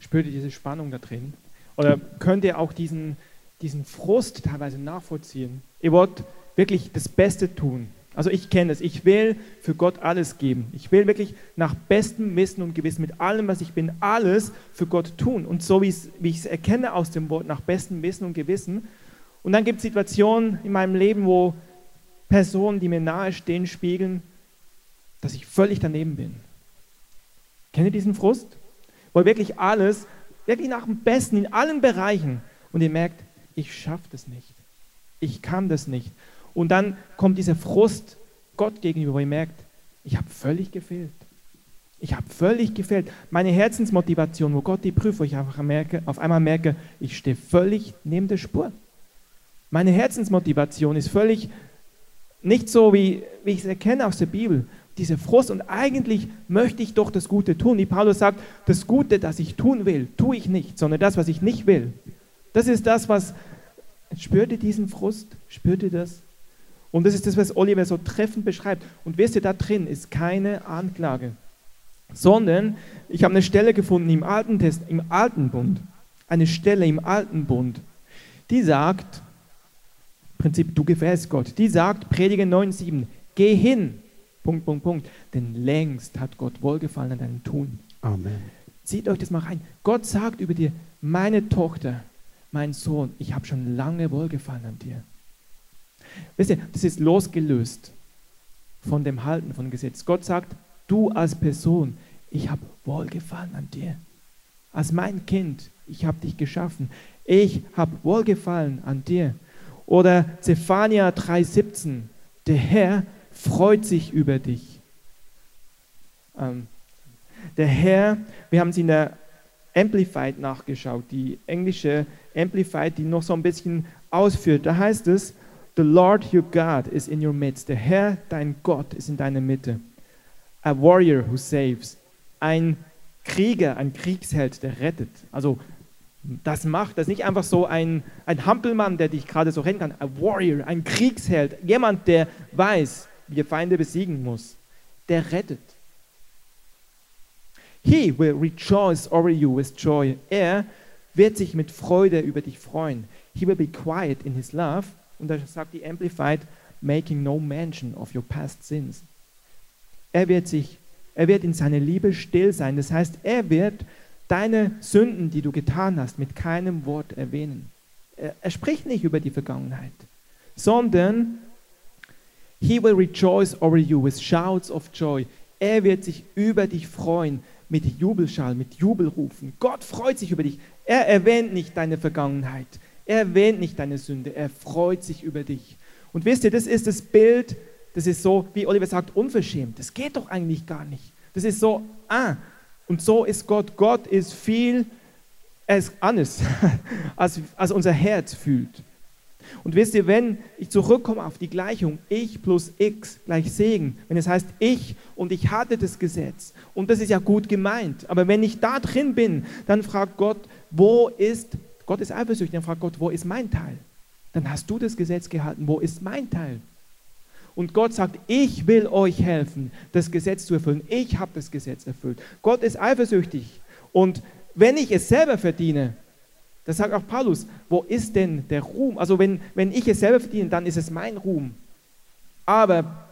spürt ihr diese Spannung da drin? Oder könnt ihr auch diesen, diesen Frust teilweise nachvollziehen? Ihr wollt wirklich das Beste tun. Also ich kenne es. Ich will für Gott alles geben. Ich will wirklich nach bestem Wissen und Gewissen mit allem, was ich bin, alles für Gott tun. Und so wie ich es erkenne aus dem Wort, nach bestem Wissen und Gewissen. Und dann gibt es Situationen in meinem Leben, wo Personen, die mir nahe stehen, spiegeln, dass ich völlig daneben bin. Kennt ihr diesen Frust? Wo wirklich alles, wirklich nach dem Besten in allen Bereichen und ihr merkt, ich schaffe das nicht. Ich kann das nicht. Und dann kommt dieser Frust Gott gegenüber, wo ihr merkt, ich habe völlig gefehlt. Ich habe völlig gefehlt. Meine Herzensmotivation, wo Gott die prüft, wo ich einfach merke, auf einmal merke, ich stehe völlig neben der Spur. Meine Herzensmotivation ist völlig nicht so, wie, wie ich es erkenne aus der Bibel. Diese Frust und eigentlich möchte ich doch das Gute tun. Wie Paulus sagt, das Gute, das ich tun will, tue ich nicht, sondern das, was ich nicht will. Das ist das, was. Spürt ihr diesen Frust? Spürt ihr das? Und das ist das, was Oliver so treffend beschreibt. Und wisst ihr, da drin ist keine Anklage, sondern ich habe eine Stelle gefunden im Alten, Test, im Alten Bund, eine Stelle im Alten Bund, die sagt, im Prinzip, du gefällst Gott, die sagt, Prediger 9,7, geh hin, Punkt, Punkt, Punkt, denn längst hat Gott Wohlgefallen an deinem Tun. Amen. Zieht euch das mal rein. Gott sagt über dir, meine Tochter, mein Sohn, ich habe schon lange Wohlgefallen an dir. Wisst ihr, das ist losgelöst von dem Halten von Gesetz. Gott sagt, du als Person, ich habe Wohlgefallen an dir. Als mein Kind, ich habe dich geschaffen. Ich habe Wohlgefallen an dir. Oder Zephania 3,17, der Herr freut sich über dich. Ähm, der Herr, wir haben es in der Amplified nachgeschaut, die englische Amplified, die noch so ein bisschen ausführt. Da heißt es, The Lord your God is in your midst. Der Herr, dein Gott, ist in deiner Mitte. A warrior who saves. Ein Krieger, ein Kriegsheld, der rettet. Also das macht, das ist nicht einfach so ein, ein Hampelmann, der dich gerade so rennen kann. A warrior, ein Kriegsheld, jemand, der weiß, wie er Feinde besiegen muss. Der rettet. He will rejoice over you with joy. Er wird sich mit Freude über dich freuen. He will be quiet in his love und da sagt die Amplified, making no mention of your past sins. Er wird sich, er wird in seiner Liebe still sein. Das heißt, er wird deine Sünden, die du getan hast, mit keinem Wort erwähnen. Er, er spricht nicht über die Vergangenheit, sondern he will rejoice over you with shouts of joy. Er wird sich über dich freuen mit Jubelschall, mit Jubelrufen. Gott freut sich über dich. Er erwähnt nicht deine Vergangenheit. Er erwähnt nicht deine Sünde, er freut sich über dich. Und wisst ihr, das ist das Bild, das ist so, wie Oliver sagt, unverschämt. Das geht doch eigentlich gar nicht. Das ist so, ah, und so ist Gott. Gott ist viel er ist anders, [laughs] als, als unser Herz fühlt. Und wisst ihr, wenn ich zurückkomme auf die Gleichung, ich plus x gleich Segen, wenn es heißt ich und ich hatte das Gesetz, und das ist ja gut gemeint, aber wenn ich da drin bin, dann fragt Gott, wo ist Gott ist eifersüchtig, dann fragt Gott, wo ist mein Teil? Dann hast du das Gesetz gehalten, wo ist mein Teil? Und Gott sagt, ich will euch helfen, das Gesetz zu erfüllen. Ich habe das Gesetz erfüllt. Gott ist eifersüchtig. Und wenn ich es selber verdiene, das sagt auch Paulus, wo ist denn der Ruhm? Also wenn, wenn ich es selber verdiene, dann ist es mein Ruhm. Aber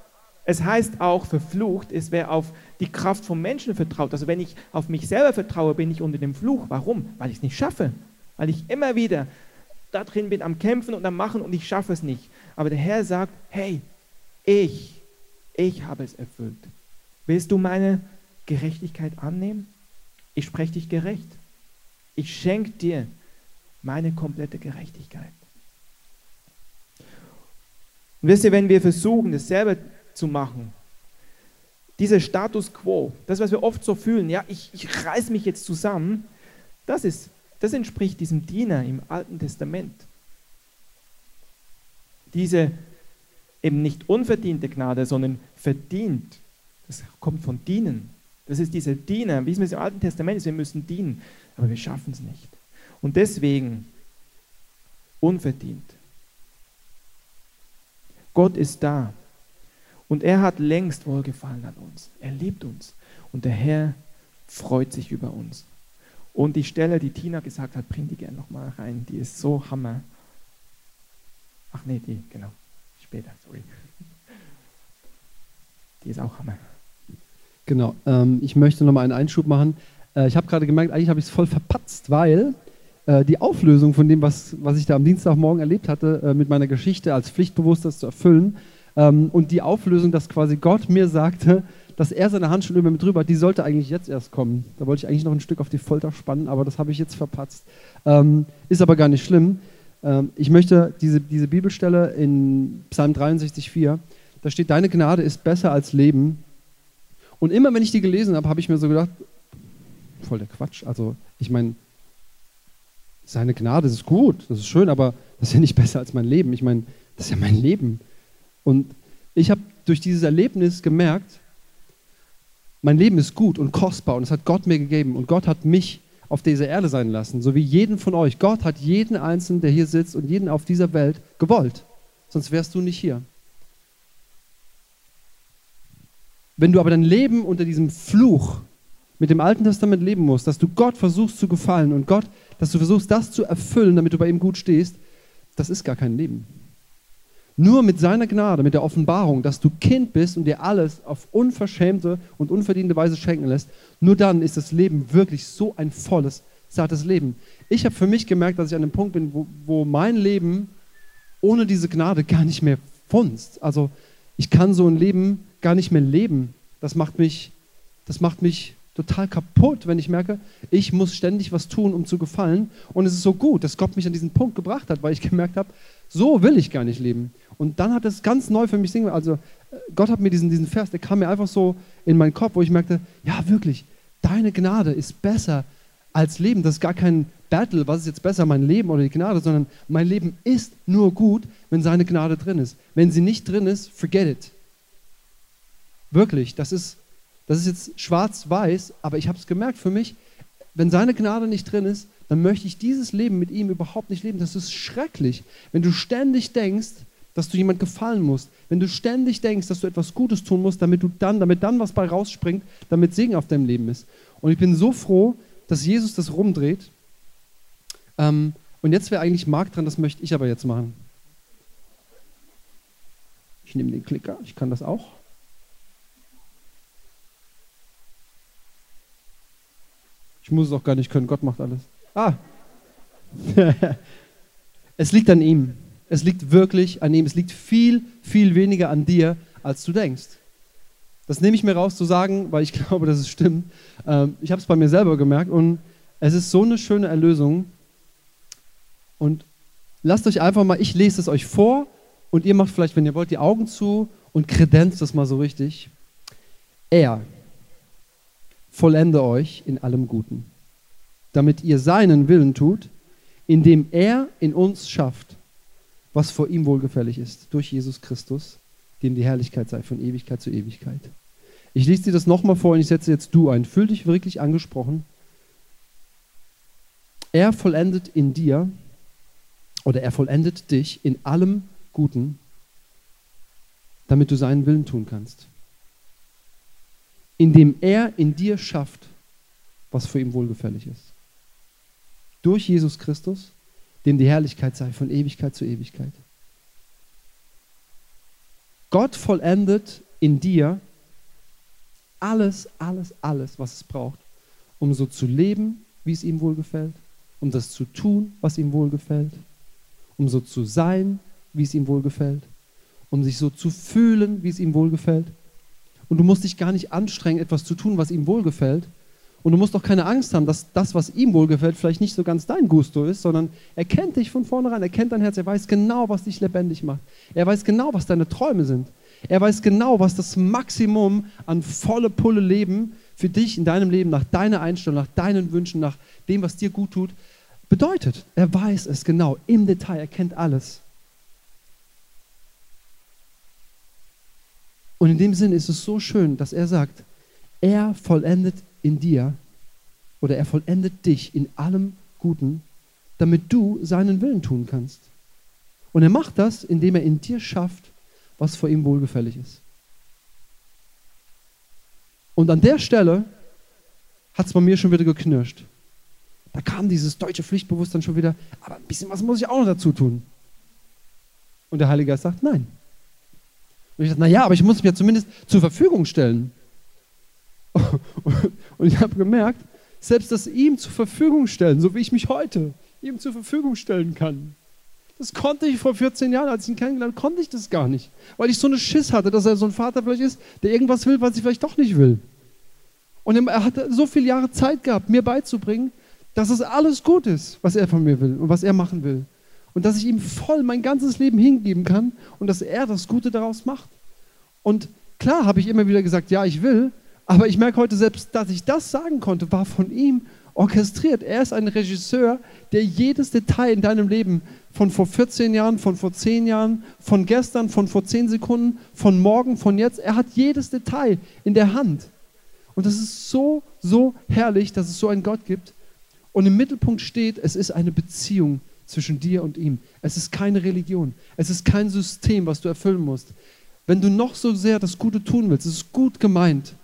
es heißt auch, verflucht ist, wer auf die Kraft von Menschen vertraut. Also wenn ich auf mich selber vertraue, bin ich unter dem Fluch. Warum? Weil ich es nicht schaffe weil ich immer wieder da drin bin am Kämpfen und am Machen und ich schaffe es nicht. Aber der Herr sagt, hey, ich, ich habe es erfüllt. Willst du meine Gerechtigkeit annehmen? Ich spreche dich gerecht. Ich schenke dir meine komplette Gerechtigkeit. Und wisst ihr, wenn wir versuchen, das selber zu machen, dieser Status quo, das, was wir oft so fühlen, ja, ich, ich reiß mich jetzt zusammen, das ist das entspricht diesem Diener im Alten Testament. Diese eben nicht unverdiente Gnade, sondern verdient. Das kommt von Dienen. Das ist dieser Diener, wie es im Alten Testament ist, wir müssen dienen, aber wir schaffen es nicht. Und deswegen unverdient. Gott ist da und er hat längst wohlgefallen an uns. Er liebt uns und der Herr freut sich über uns. Und die Stelle, die Tina gesagt hat, bring die gerne nochmal rein. Die ist so Hammer. Ach nee, die, genau. Später, sorry. Die ist auch Hammer. Genau. Ähm, ich möchte nochmal einen Einschub machen. Äh, ich habe gerade gemerkt, eigentlich habe ich es voll verpatzt, weil äh, die Auflösung von dem, was, was ich da am Dienstagmorgen erlebt hatte, äh, mit meiner Geschichte als pflichtbewusst zu erfüllen, ähm, und die Auflösung, dass quasi Gott mir sagte, dass er seine Hand schon über mir drüber hat, die sollte eigentlich jetzt erst kommen. Da wollte ich eigentlich noch ein Stück auf die Folter spannen, aber das habe ich jetzt verpatzt. Ähm, ist aber gar nicht schlimm. Ähm, ich möchte diese, diese Bibelstelle in Psalm 63,4, da steht, deine Gnade ist besser als Leben. Und immer wenn ich die gelesen habe, habe ich mir so gedacht, voll der Quatsch. Also ich meine, seine Gnade ist gut, das ist schön, aber das ist ja nicht besser als mein Leben. Ich meine, das ist ja mein Leben. Und ich habe durch dieses Erlebnis gemerkt, mein Leben ist gut und kostbar und es hat Gott mir gegeben und Gott hat mich auf dieser Erde sein lassen, so wie jeden von euch. Gott hat jeden Einzelnen, der hier sitzt und jeden auf dieser Welt gewollt. Sonst wärst du nicht hier. Wenn du aber dein Leben unter diesem Fluch mit dem Alten Testament leben musst, dass du Gott versuchst zu gefallen und Gott, dass du versuchst, das zu erfüllen, damit du bei ihm gut stehst, das ist gar kein Leben. Nur mit seiner Gnade, mit der Offenbarung, dass du Kind bist und dir alles auf unverschämte und unverdiente Weise schenken lässt, nur dann ist das Leben wirklich so ein volles zartes Leben. Ich habe für mich gemerkt, dass ich an einem Punkt bin, wo, wo mein Leben ohne diese Gnade gar nicht mehr funzt. Also ich kann so ein Leben gar nicht mehr leben. Das macht mich, das macht mich total kaputt, wenn ich merke, ich muss ständig was tun, um zu gefallen. Und es ist so gut, dass Gott mich an diesen Punkt gebracht hat, weil ich gemerkt habe, so will ich gar nicht leben. Und dann hat es ganz neu für mich singen. Also äh, Gott hat mir diesen, diesen Vers, der kam mir einfach so in meinen Kopf, wo ich merkte, ja wirklich, deine Gnade ist besser als Leben. Das ist gar kein Battle, was ist jetzt besser, mein Leben oder die Gnade, sondern mein Leben ist nur gut, wenn seine Gnade drin ist. Wenn sie nicht drin ist, forget it. Wirklich, das ist, das ist jetzt schwarz-weiß, aber ich habe es gemerkt für mich, wenn seine Gnade nicht drin ist, dann möchte ich dieses Leben mit ihm überhaupt nicht leben. Das ist schrecklich. Wenn du ständig denkst, dass du jemand gefallen musst, wenn du ständig denkst, dass du etwas Gutes tun musst, damit du dann, damit dann was bei rausspringt, damit Segen auf deinem Leben ist. Und ich bin so froh, dass Jesus das rumdreht. Ähm, und jetzt wäre eigentlich Marc dran, das möchte ich aber jetzt machen. Ich nehme den Klicker, ich kann das auch. Ich muss es auch gar nicht können, Gott macht alles. Ah. [laughs] es liegt an ihm. Es liegt wirklich an ihm. Es liegt viel, viel weniger an dir, als du denkst. Das nehme ich mir raus zu sagen, weil ich [laughs] glaube, dass es stimmt. Ähm, ich habe es bei mir selber gemerkt und es ist so eine schöne Erlösung. Und lasst euch einfach mal, ich lese es euch vor und ihr macht vielleicht, wenn ihr wollt, die Augen zu und kredenzt das mal so richtig. Er, vollende euch in allem Guten, damit ihr seinen Willen tut, indem er in uns schafft, was vor ihm wohlgefällig ist, durch Jesus Christus, dem die Herrlichkeit sei von Ewigkeit zu Ewigkeit. Ich lese dir das nochmal vor und ich setze jetzt du ein. Fühl dich wirklich angesprochen. Er vollendet in dir oder er vollendet dich in allem Guten, damit du seinen Willen tun kannst indem er in dir schafft, was für ihn wohlgefällig ist. Durch Jesus Christus, dem die Herrlichkeit sei von Ewigkeit zu Ewigkeit. Gott vollendet in dir alles, alles, alles, was es braucht, um so zu leben, wie es ihm wohlgefällt, um das zu tun, was ihm wohlgefällt, um so zu sein, wie es ihm wohlgefällt, um sich so zu fühlen, wie es ihm wohlgefällt. Und du musst dich gar nicht anstrengen, etwas zu tun, was ihm wohlgefällt. Und du musst auch keine Angst haben, dass das, was ihm wohlgefällt, vielleicht nicht so ganz dein Gusto ist, sondern er kennt dich von vornherein, er kennt dein Herz, er weiß genau, was dich lebendig macht. Er weiß genau, was deine Träume sind. Er weiß genau, was das Maximum an volle Pulle Leben für dich in deinem Leben, nach deiner Einstellung, nach deinen Wünschen, nach dem, was dir gut tut, bedeutet. Er weiß es genau im Detail, er kennt alles. Und in dem Sinn ist es so schön, dass er sagt, er vollendet in dir oder er vollendet dich in allem Guten, damit du seinen Willen tun kannst. Und er macht das, indem er in dir schafft, was vor ihm wohlgefällig ist. Und an der Stelle hat es bei mir schon wieder geknirscht. Da kam dieses deutsche Pflichtbewusstsein schon wieder, aber ein bisschen was muss ich auch noch dazu tun. Und der Heilige Geist sagt, nein, und ich dachte, naja, aber ich muss ja zumindest zur Verfügung stellen. [laughs] Und ich habe gemerkt, selbst das ihm zur Verfügung stellen, so wie ich mich heute ihm zur Verfügung stellen kann, das konnte ich vor 14 Jahren, als ich ihn kennengelernt habe, konnte ich das gar nicht. Weil ich so eine Schiss hatte, dass er so ein Vater vielleicht ist, der irgendwas will, was ich vielleicht doch nicht will. Und er hat so viele Jahre Zeit gehabt, mir beizubringen, dass es alles gut ist, was er von mir will und was er machen will und dass ich ihm voll mein ganzes Leben hingeben kann und dass er das Gute daraus macht. Und klar habe ich immer wieder gesagt, ja, ich will, aber ich merke heute selbst, dass ich das sagen konnte, war von ihm orchestriert. Er ist ein Regisseur, der jedes Detail in deinem Leben von vor 14 Jahren, von vor 10 Jahren, von gestern, von vor 10 Sekunden, von morgen, von jetzt, er hat jedes Detail in der Hand. Und das ist so, so herrlich, dass es so einen Gott gibt. Und im Mittelpunkt steht, es ist eine Beziehung zwischen dir und ihm. Es ist keine Religion. Es ist kein System, was du erfüllen musst. Wenn du noch so sehr das Gute tun willst, es ist gut gemeint,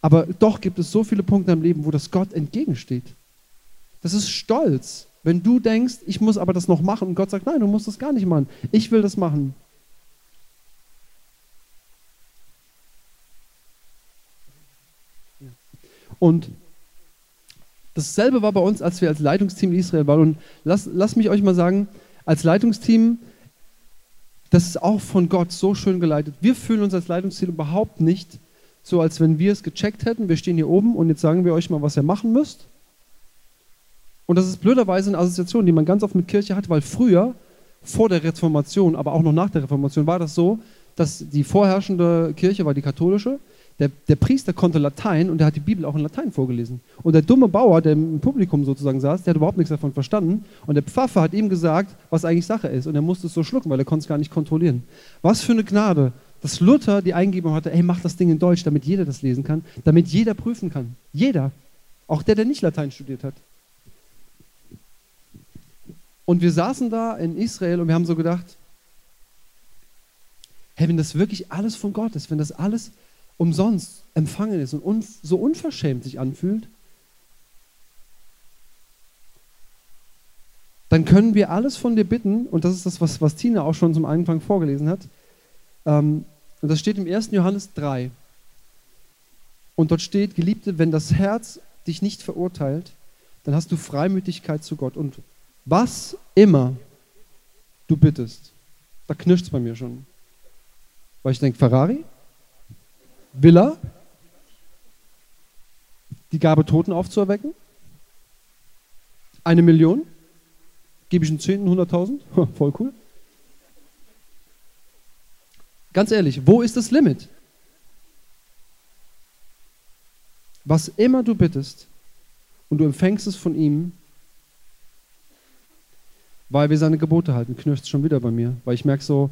aber doch gibt es so viele Punkte im Leben, wo das Gott entgegensteht. Das ist Stolz, wenn du denkst, ich muss aber das noch machen und Gott sagt, nein, du musst das gar nicht machen. Ich will das machen. Und Dasselbe war bei uns, als wir als Leitungsteam in Israel waren. Und lass, lass mich euch mal sagen, als Leitungsteam, das ist auch von Gott so schön geleitet. Wir fühlen uns als Leitungsteam überhaupt nicht so, als wenn wir es gecheckt hätten. Wir stehen hier oben und jetzt sagen wir euch mal, was ihr machen müsst. Und das ist blöderweise eine Assoziation, die man ganz oft mit Kirche hat, weil früher, vor der Reformation, aber auch noch nach der Reformation, war das so, dass die vorherrschende Kirche war die katholische der, der, Priester konnte Latein und der hat die Bibel auch in Latein vorgelesen. Und der dumme Bauer, der im Publikum sozusagen saß, der hat überhaupt nichts davon verstanden. Und der Pfaffe hat ihm gesagt, was eigentlich Sache ist. Und er musste es so schlucken, weil er konnte es gar nicht kontrollieren. Was für eine Gnade, dass Luther die Eingebung hatte, ey, mach das Ding in Deutsch, damit jeder das lesen kann, damit jeder prüfen kann. Jeder. Auch der, der nicht Latein studiert hat. Und wir saßen da in Israel und wir haben so gedacht, hey, wenn das wirklich alles von Gott ist, wenn das alles umsonst empfangen ist und un so unverschämt sich anfühlt, dann können wir alles von dir bitten, und das ist das, was, was Tina auch schon zum Anfang vorgelesen hat, ähm, und das steht im 1. Johannes 3. Und dort steht, Geliebte, wenn das Herz dich nicht verurteilt, dann hast du Freimütigkeit zu Gott. Und was immer du bittest, da knirscht es bei mir schon. Weil ich denke, Ferrari? Villa, die Gabe Toten aufzuerwecken. Eine Million. Gebe ich einen Zehnten, 100.000? [laughs] Voll cool. Ganz ehrlich, wo ist das Limit? Was immer du bittest und du empfängst es von ihm, weil wir seine Gebote halten, knirscht schon wieder bei mir, weil ich merke so,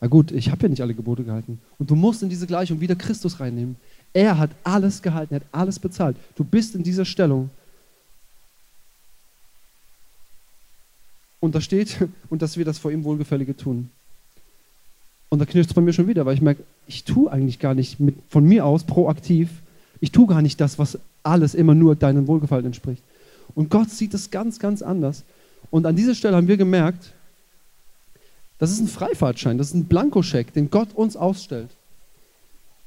na gut, ich habe ja nicht alle Gebote gehalten. Und du musst in diese Gleichung wieder Christus reinnehmen. Er hat alles gehalten, er hat alles bezahlt. Du bist in dieser Stellung. Und da steht, [laughs] und dass wir das vor ihm Wohlgefällige tun. Und da knirscht es bei mir schon wieder, weil ich merke, ich tue eigentlich gar nicht mit, von mir aus proaktiv, ich tue gar nicht das, was alles immer nur deinem Wohlgefallen entspricht. Und Gott sieht es ganz, ganz anders. Und an dieser Stelle haben wir gemerkt, das ist ein Freifahrtschein, das ist ein Blankoscheck, den Gott uns ausstellt.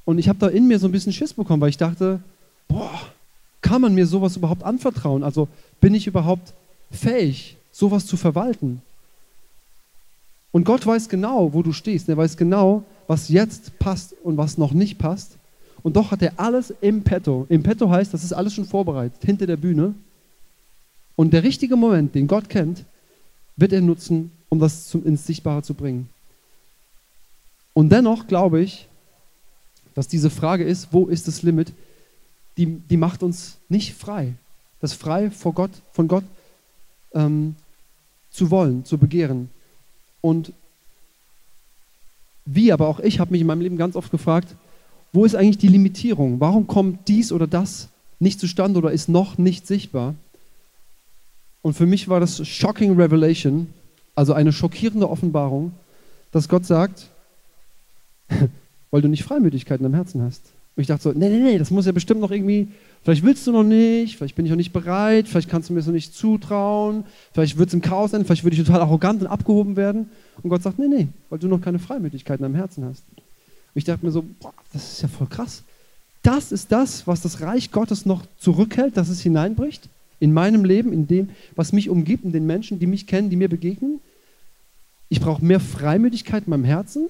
Und ich habe da in mir so ein bisschen Schiss bekommen, weil ich dachte, boah, kann man mir sowas überhaupt anvertrauen? Also bin ich überhaupt fähig, sowas zu verwalten? Und Gott weiß genau, wo du stehst. Er weiß genau, was jetzt passt und was noch nicht passt. Und doch hat er alles im Petto. Im Petto heißt, das ist alles schon vorbereitet, hinter der Bühne. Und der richtige Moment, den Gott kennt, wird er nutzen, um das zum, ins Sichtbare zu bringen. Und dennoch glaube ich, dass diese Frage ist, wo ist das Limit, die, die macht uns nicht frei. Das frei vor Gott, von Gott ähm, zu wollen, zu begehren. Und wie, aber auch ich habe mich in meinem Leben ganz oft gefragt, wo ist eigentlich die Limitierung? Warum kommt dies oder das nicht zustande oder ist noch nicht sichtbar? Und für mich war das Shocking Revelation, also eine schockierende Offenbarung, dass Gott sagt, [laughs] weil du nicht Freimütigkeit in deinem Herzen hast. Und ich dachte so, nee, nee, nee, das muss ja bestimmt noch irgendwie, vielleicht willst du noch nicht, vielleicht bin ich noch nicht bereit, vielleicht kannst du mir das noch nicht zutrauen, vielleicht wird es im Chaos enden, vielleicht würde ich total arrogant und abgehoben werden. Und Gott sagt, nee, nee, weil du noch keine Freimütigkeit in deinem Herzen hast. Und ich dachte mir so, boah, das ist ja voll krass. Das ist das, was das Reich Gottes noch zurückhält, dass es hineinbricht in meinem Leben, in dem, was mich umgibt, in den Menschen, die mich kennen, die mir begegnen. Ich brauche mehr Freimütigkeit in meinem Herzen.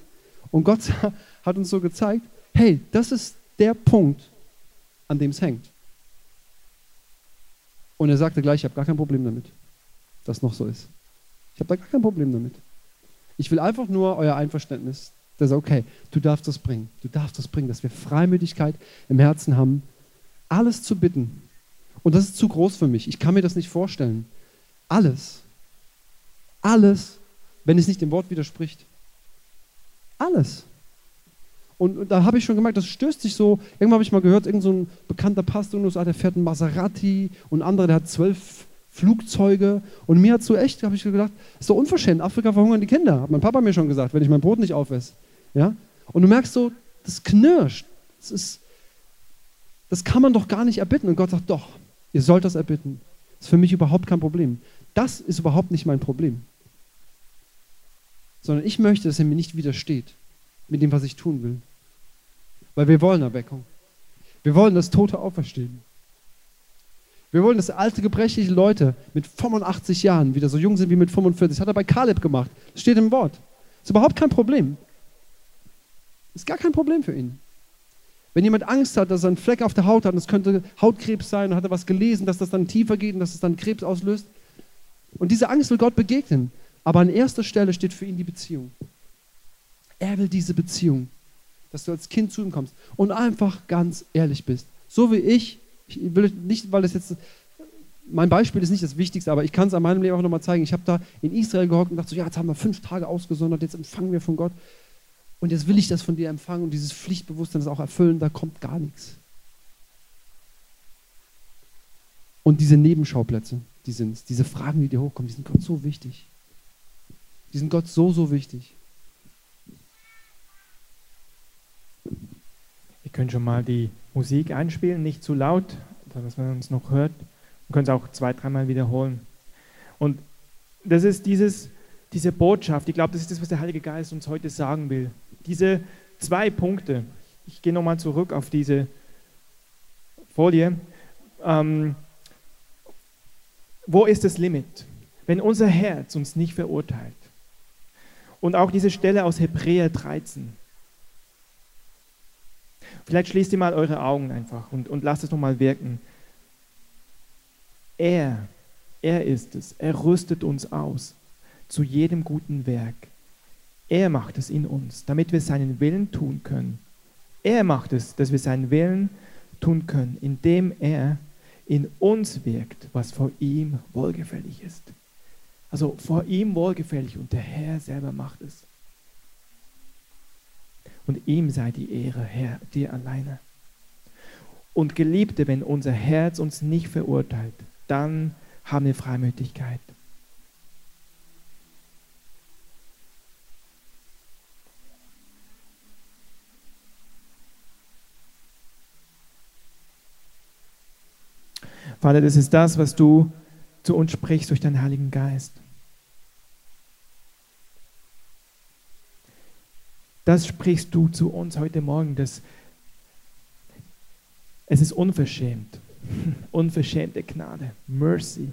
Und Gott [laughs] hat uns so gezeigt, hey, das ist der Punkt, an dem es hängt. Und er sagte gleich, ich habe gar kein Problem damit, dass noch so ist. Ich habe da gar kein Problem damit. Ich will einfach nur euer Einverständnis. Das ist okay, du darfst das bringen. Du darfst das bringen, dass wir Freimütigkeit im Herzen haben, alles zu bitten, und das ist zu groß für mich. Ich kann mir das nicht vorstellen. Alles. Alles, wenn es nicht dem Wort widerspricht. Alles. Und, und da habe ich schon gemerkt, das stößt sich so. Irgendwann habe ich mal gehört, irgend so ein bekannter Pastor in USA, der fährt einen Maserati und ein anderer, der hat zwölf Flugzeuge. Und mir hat so echt, habe ich gedacht, ist so unverschämt. Afrika verhungern die Kinder. Hat mein Papa mir schon gesagt, wenn ich mein Brot nicht aufesse. Ja? Und du merkst so, das knirscht. Das, ist, das kann man doch gar nicht erbitten. Und Gott sagt, doch, Ihr sollt das erbitten. Das ist für mich überhaupt kein Problem. Das ist überhaupt nicht mein Problem. Sondern ich möchte, dass er mir nicht widersteht mit dem, was ich tun will. Weil wir wollen Erweckung. Wir wollen, dass Tote auferstehen. Wir wollen, dass alte, gebrechliche Leute mit 85 Jahren wieder so jung sind wie mit 45. Das hat er bei Kaleb gemacht. Das steht im Wort. Ist überhaupt kein Problem. Ist gar kein Problem für ihn. Wenn jemand Angst hat, dass er einen Fleck auf der Haut hat, und es könnte Hautkrebs sein, und hat er was gelesen, dass das dann tiefer geht und dass es dann Krebs auslöst. Und diese Angst will Gott begegnen. Aber an erster Stelle steht für ihn die Beziehung. Er will diese Beziehung, dass du als Kind zu ihm kommst und einfach ganz ehrlich bist. So wie ich, ich will nicht, weil das jetzt, mein Beispiel ist nicht das Wichtigste, aber ich kann es an meinem Leben auch nochmal zeigen. Ich habe da in Israel gehockt und dachte so, ja, jetzt haben wir fünf Tage ausgesondert, jetzt empfangen wir von Gott. Und jetzt will ich das von dir empfangen und dieses Pflichtbewusstsein das auch erfüllen, da kommt gar nichts. Und diese Nebenschauplätze, die sind diese Fragen, die dir hochkommen, die sind Gott so wichtig. Die sind Gott so, so wichtig. Wir können schon mal die Musik einspielen, nicht zu laut, dass man uns noch hört. Wir können es auch zwei, dreimal wiederholen. Und das ist dieses, diese Botschaft, ich glaube, das ist das, was der Heilige Geist uns heute sagen will. Diese zwei Punkte. Ich gehe nochmal zurück auf diese Folie. Ähm, wo ist das Limit? Wenn unser Herz uns nicht verurteilt. Und auch diese Stelle aus Hebräer 13. Vielleicht schließt ihr mal eure Augen einfach und, und lasst es nochmal wirken. Er, er ist es. Er rüstet uns aus zu jedem guten Werk. Er macht es in uns, damit wir seinen Willen tun können. Er macht es, dass wir seinen Willen tun können, indem er in uns wirkt, was vor ihm wohlgefällig ist. Also vor ihm wohlgefällig und der Herr selber macht es. Und ihm sei die Ehre, Herr, dir alleine. Und Geliebte, wenn unser Herz uns nicht verurteilt, dann haben wir Freimütigkeit. Vater, das ist das, was du zu uns sprichst durch deinen Heiligen Geist. Das sprichst du zu uns heute Morgen. dass es ist unverschämt. [laughs] Unverschämte Gnade. Mercy.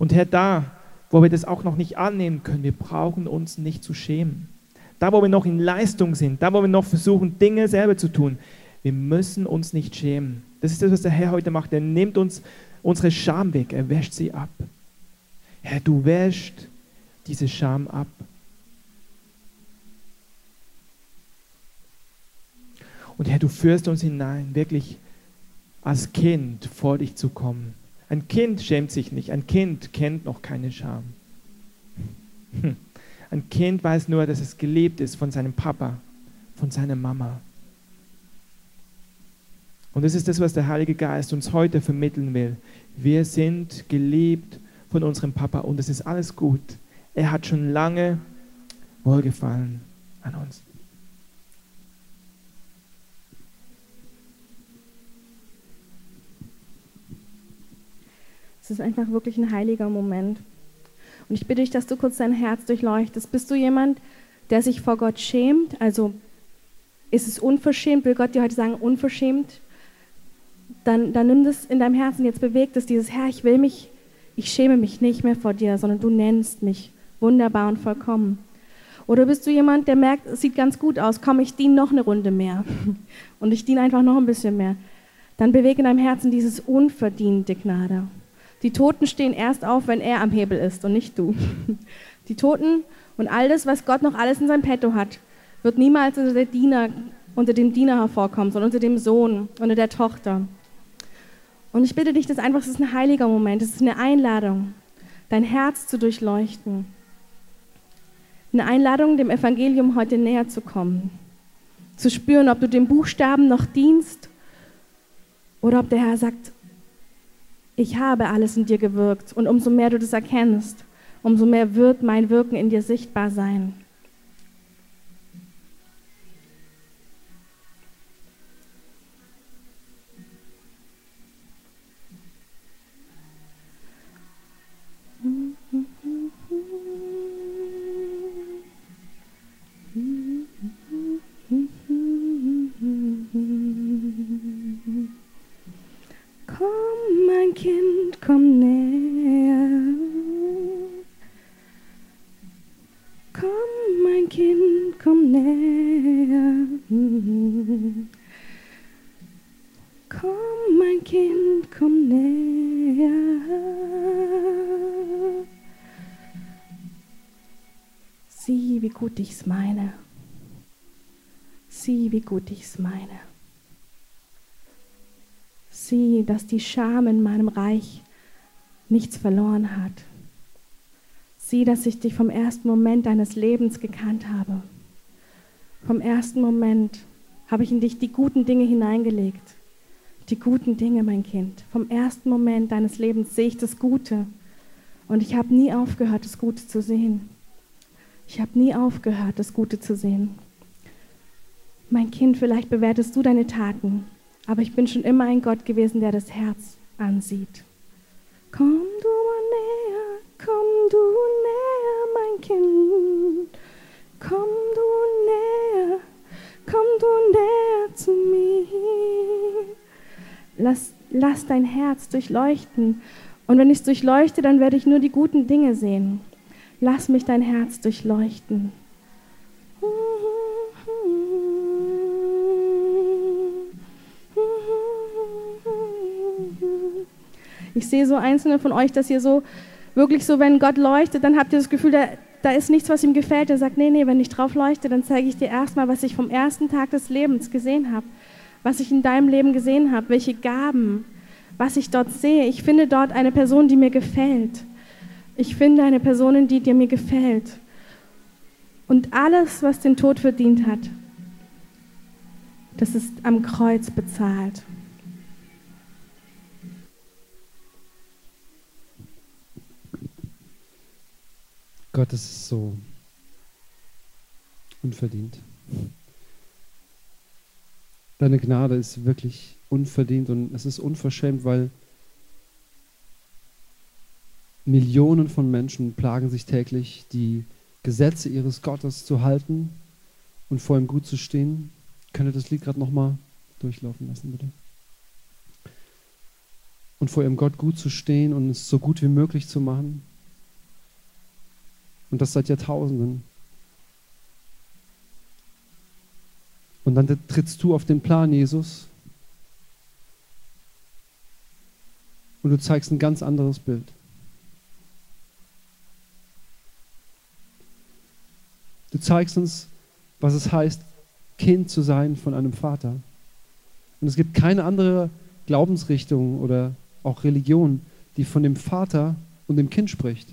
Und Herr, da, wo wir das auch noch nicht annehmen können, wir brauchen uns nicht zu schämen. Da, wo wir noch in Leistung sind, da, wo wir noch versuchen, Dinge selber zu tun, wir müssen uns nicht schämen. Das ist das, was der Herr heute macht. Er nimmt uns unsere Scham weg, er wäscht sie ab. Herr, du wäscht diese Scham ab. Und Herr, du führst uns hinein, wirklich als Kind vor dich zu kommen. Ein Kind schämt sich nicht, ein Kind kennt noch keine Scham. Ein Kind weiß nur, dass es geliebt ist von seinem Papa, von seiner Mama. Und das ist das, was der Heilige Geist uns heute vermitteln will. Wir sind geliebt von unserem Papa und es ist alles gut. Er hat schon lange Wohlgefallen an uns. Es ist einfach wirklich ein heiliger Moment. Und ich bitte dich, dass du kurz dein Herz durchleuchtest. Bist du jemand, der sich vor Gott schämt? Also ist es unverschämt? Will Gott dir heute sagen, unverschämt? Dann, dann nimm das in deinem Herzen, jetzt bewegt es dieses, Herr, ich will mich, ich schäme mich nicht mehr vor dir, sondern du nennst mich wunderbar und vollkommen. Oder bist du jemand, der merkt, es sieht ganz gut aus, komm, ich diene noch eine Runde mehr [laughs] und ich diene einfach noch ein bisschen mehr. Dann bewege in deinem Herzen dieses unverdiente Gnade. Die Toten stehen erst auf, wenn er am Hebel ist und nicht du. [laughs] Die Toten und alles, was Gott noch alles in seinem Petto hat, wird niemals unter, Diener, unter dem Diener hervorkommen, sondern unter dem Sohn, unter der Tochter. Und ich bitte dich, das einfach, es ist ein heiliger Moment, es ist eine Einladung, dein Herz zu durchleuchten. Eine Einladung, dem Evangelium heute näher zu kommen. Zu spüren, ob du dem Buchstaben noch dienst oder ob der Herr sagt, ich habe alles in dir gewirkt. Und umso mehr du das erkennst, umso mehr wird mein Wirken in dir sichtbar sein. Gut ich's meine. Sieh, dass die Scham in meinem Reich nichts verloren hat. Sieh, dass ich dich vom ersten Moment deines Lebens gekannt habe. Vom ersten Moment habe ich in dich die guten Dinge hineingelegt. Die guten Dinge, mein Kind. Vom ersten Moment deines Lebens sehe ich das Gute. Und ich habe nie aufgehört, das Gute zu sehen. Ich habe nie aufgehört, das Gute zu sehen. Mein Kind, vielleicht bewertest du deine Taten, aber ich bin schon immer ein Gott gewesen, der das Herz ansieht. Komm du mal näher, komm du näher, mein Kind. Komm du näher, komm du näher zu mir. Lass, lass dein Herz durchleuchten. Und wenn ich es durchleuchte, dann werde ich nur die guten Dinge sehen. Lass mich dein Herz durchleuchten. Ich sehe so einzelne von euch, dass ihr so wirklich so, wenn Gott leuchtet, dann habt ihr das Gefühl, da, da ist nichts, was ihm gefällt. Er sagt, nee, nee, wenn ich drauf leuchte, dann zeige ich dir erstmal, was ich vom ersten Tag des Lebens gesehen habe, was ich in deinem Leben gesehen habe, welche Gaben, was ich dort sehe. Ich finde dort eine Person, die mir gefällt. Ich finde eine Person die, die mir gefällt. Und alles, was den Tod verdient hat, das ist am Kreuz bezahlt. Gott, das ist so unverdient. Deine Gnade ist wirklich unverdient und es ist unverschämt, weil Millionen von Menschen plagen sich täglich, die Gesetze ihres Gottes zu halten und vor ihm gut zu stehen. Könnt ihr das Lied gerade nochmal durchlaufen lassen, bitte? Und vor ihrem Gott gut zu stehen und es so gut wie möglich zu machen. Und das seit Jahrtausenden. Und dann trittst du auf den Plan, Jesus. Und du zeigst ein ganz anderes Bild. Du zeigst uns, was es heißt, Kind zu sein von einem Vater. Und es gibt keine andere Glaubensrichtung oder auch Religion, die von dem Vater und dem Kind spricht.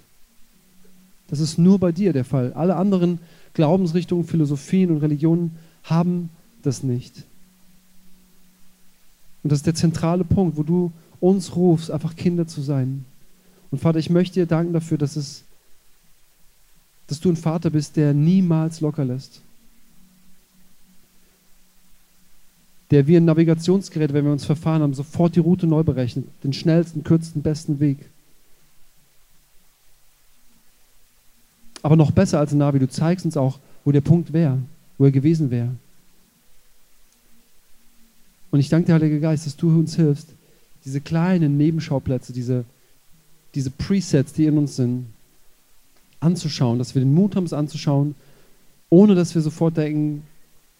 Das ist nur bei dir der Fall. Alle anderen Glaubensrichtungen, Philosophien und Religionen haben das nicht. Und das ist der zentrale Punkt, wo du uns rufst, einfach Kinder zu sein. Und Vater, ich möchte dir danken dafür, dass es dass du ein Vater bist, der niemals locker lässt. Der wie ein Navigationsgerät, wenn wir uns verfahren haben, sofort die Route neu berechnet, den schnellsten, kürzesten, besten Weg. Aber noch besser als ein Navi, du zeigst uns auch, wo der Punkt wäre, wo er gewesen wäre. Und ich danke dir, Heiliger Geist, dass du uns hilfst, diese kleinen Nebenschauplätze, diese, diese Presets, die in uns sind, anzuschauen, dass wir den Mut haben, es anzuschauen, ohne dass wir sofort denken,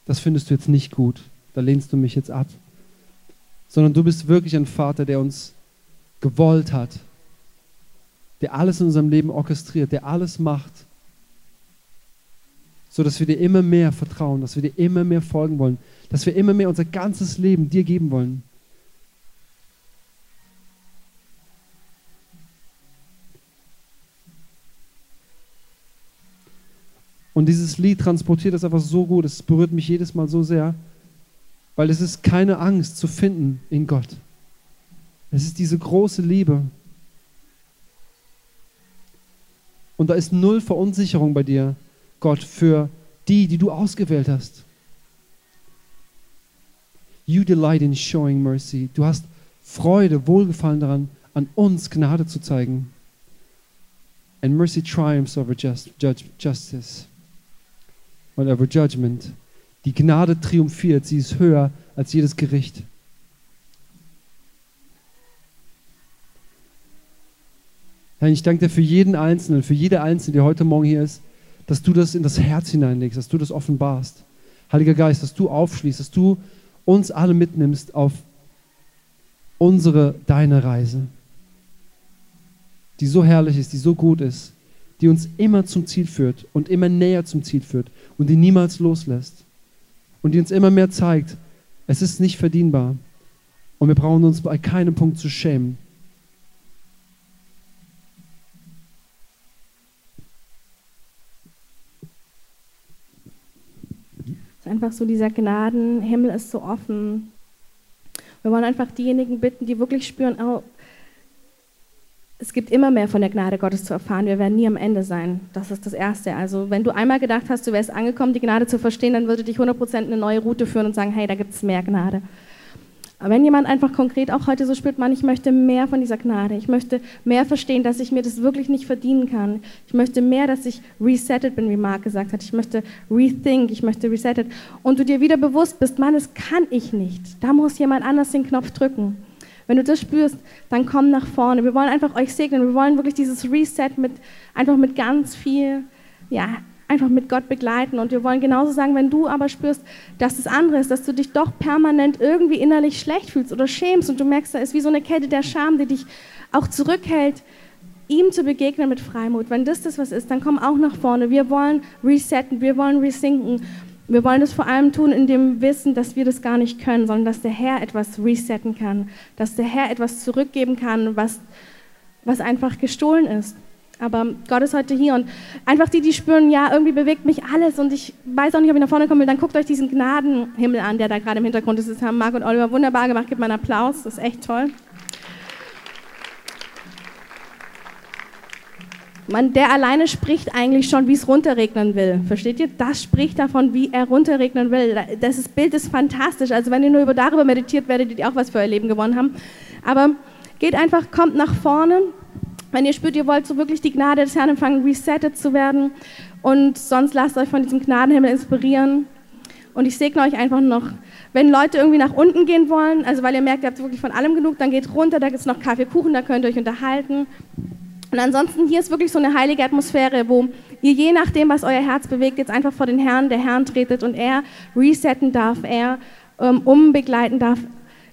das findest du jetzt nicht gut, da lehnst du mich jetzt ab. Sondern du bist wirklich ein Vater, der uns gewollt hat, der alles in unserem Leben orchestriert, der alles macht, so dass wir dir immer mehr vertrauen, dass wir dir immer mehr folgen wollen, dass wir immer mehr unser ganzes Leben dir geben wollen. Und dieses Lied transportiert das einfach so gut, es berührt mich jedes Mal so sehr, weil es ist keine Angst zu finden in Gott. Es ist diese große Liebe. Und da ist null Verunsicherung bei dir, Gott, für die, die du ausgewählt hast. You delight in showing mercy. Du hast Freude, Wohlgefallen daran, an uns Gnade zu zeigen. And mercy triumphs over just, judge, justice. Or over judgment. Die Gnade triumphiert, sie ist höher als jedes Gericht. Herr, ich danke dir für jeden Einzelnen, für jede Einzelne, die heute Morgen hier ist, dass du das in das Herz hineinlegst, dass du das offenbarst. Heiliger Geist, dass du aufschließt, dass du uns alle mitnimmst auf unsere, deine Reise, die so herrlich ist, die so gut ist, die uns immer zum Ziel führt und immer näher zum Ziel führt und die niemals loslässt und die uns immer mehr zeigt, es ist nicht verdienbar und wir brauchen uns bei keinem Punkt zu schämen. Einfach so dieser Gnadenhimmel ist so offen. Wir wollen einfach diejenigen bitten, die wirklich spüren, oh, es gibt immer mehr von der Gnade Gottes zu erfahren. Wir werden nie am Ende sein. Das ist das Erste. Also wenn du einmal gedacht hast, du wärst angekommen, die Gnade zu verstehen, dann würde dich 100% eine neue Route führen und sagen, hey, da gibt es mehr Gnade. Aber wenn jemand einfach konkret auch heute so spürt, man, ich möchte mehr von dieser Gnade, ich möchte mehr verstehen, dass ich mir das wirklich nicht verdienen kann. Ich möchte mehr, dass ich resettet bin, wie Marc gesagt hat. Ich möchte rethink, ich möchte resettet. Und du dir wieder bewusst bist, Mann, das kann ich nicht. Da muss jemand anders den Knopf drücken. Wenn du das spürst, dann komm nach vorne. Wir wollen einfach euch segnen. Wir wollen wirklich dieses Reset mit, einfach mit ganz viel, ja, einfach mit Gott begleiten. Und wir wollen genauso sagen, wenn du aber spürst, dass das andere ist, dass du dich doch permanent irgendwie innerlich schlecht fühlst oder schämst und du merkst, da ist wie so eine Kette der Scham, die dich auch zurückhält, ihm zu begegnen mit Freimut. Wenn das das was ist, dann komm auch nach vorne. Wir wollen resetten, wir wollen resinken. Wir wollen das vor allem tun in dem Wissen, dass wir das gar nicht können, sondern dass der Herr etwas resetten kann, dass der Herr etwas zurückgeben kann, was, was einfach gestohlen ist. Aber Gott ist heute hier und einfach die, die spüren, ja, irgendwie bewegt mich alles und ich weiß auch nicht, ob ich nach vorne kommen will, dann guckt euch diesen Gnadenhimmel an, der da gerade im Hintergrund ist. Das haben Marc und Oliver wunderbar gemacht. Gebt mal einen Applaus, das ist echt toll. Man, der alleine spricht eigentlich schon, wie es runterregnen will. Versteht ihr? Das spricht davon, wie er runterregnen will. Das ist, Bild ist fantastisch. Also wenn ihr nur über darüber meditiert, werdet ihr auch was für euer Leben gewonnen haben. Aber geht einfach, kommt nach vorne. Wenn ihr spürt, ihr wollt so wirklich die Gnade des Herrn empfangen, resettet zu werden. Und sonst lasst euch von diesem Gnadenhimmel inspirieren. Und ich segne euch einfach noch, wenn Leute irgendwie nach unten gehen wollen, also weil ihr merkt, ihr habt wirklich von allem genug, dann geht runter, da gibt es noch Kaffee, Kuchen, da könnt ihr euch unterhalten. Und ansonsten, hier ist wirklich so eine heilige Atmosphäre, wo ihr je nachdem, was euer Herz bewegt, jetzt einfach vor den Herrn, der Herrn tretet und er resetten darf, er ähm, umbegleiten darf.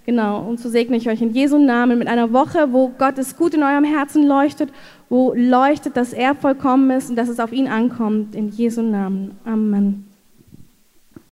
Genau, und so segne ich euch in Jesu Namen mit einer Woche, wo Gottes Gut in eurem Herzen leuchtet, wo leuchtet, dass er vollkommen ist und dass es auf ihn ankommt. In Jesu Namen. Amen.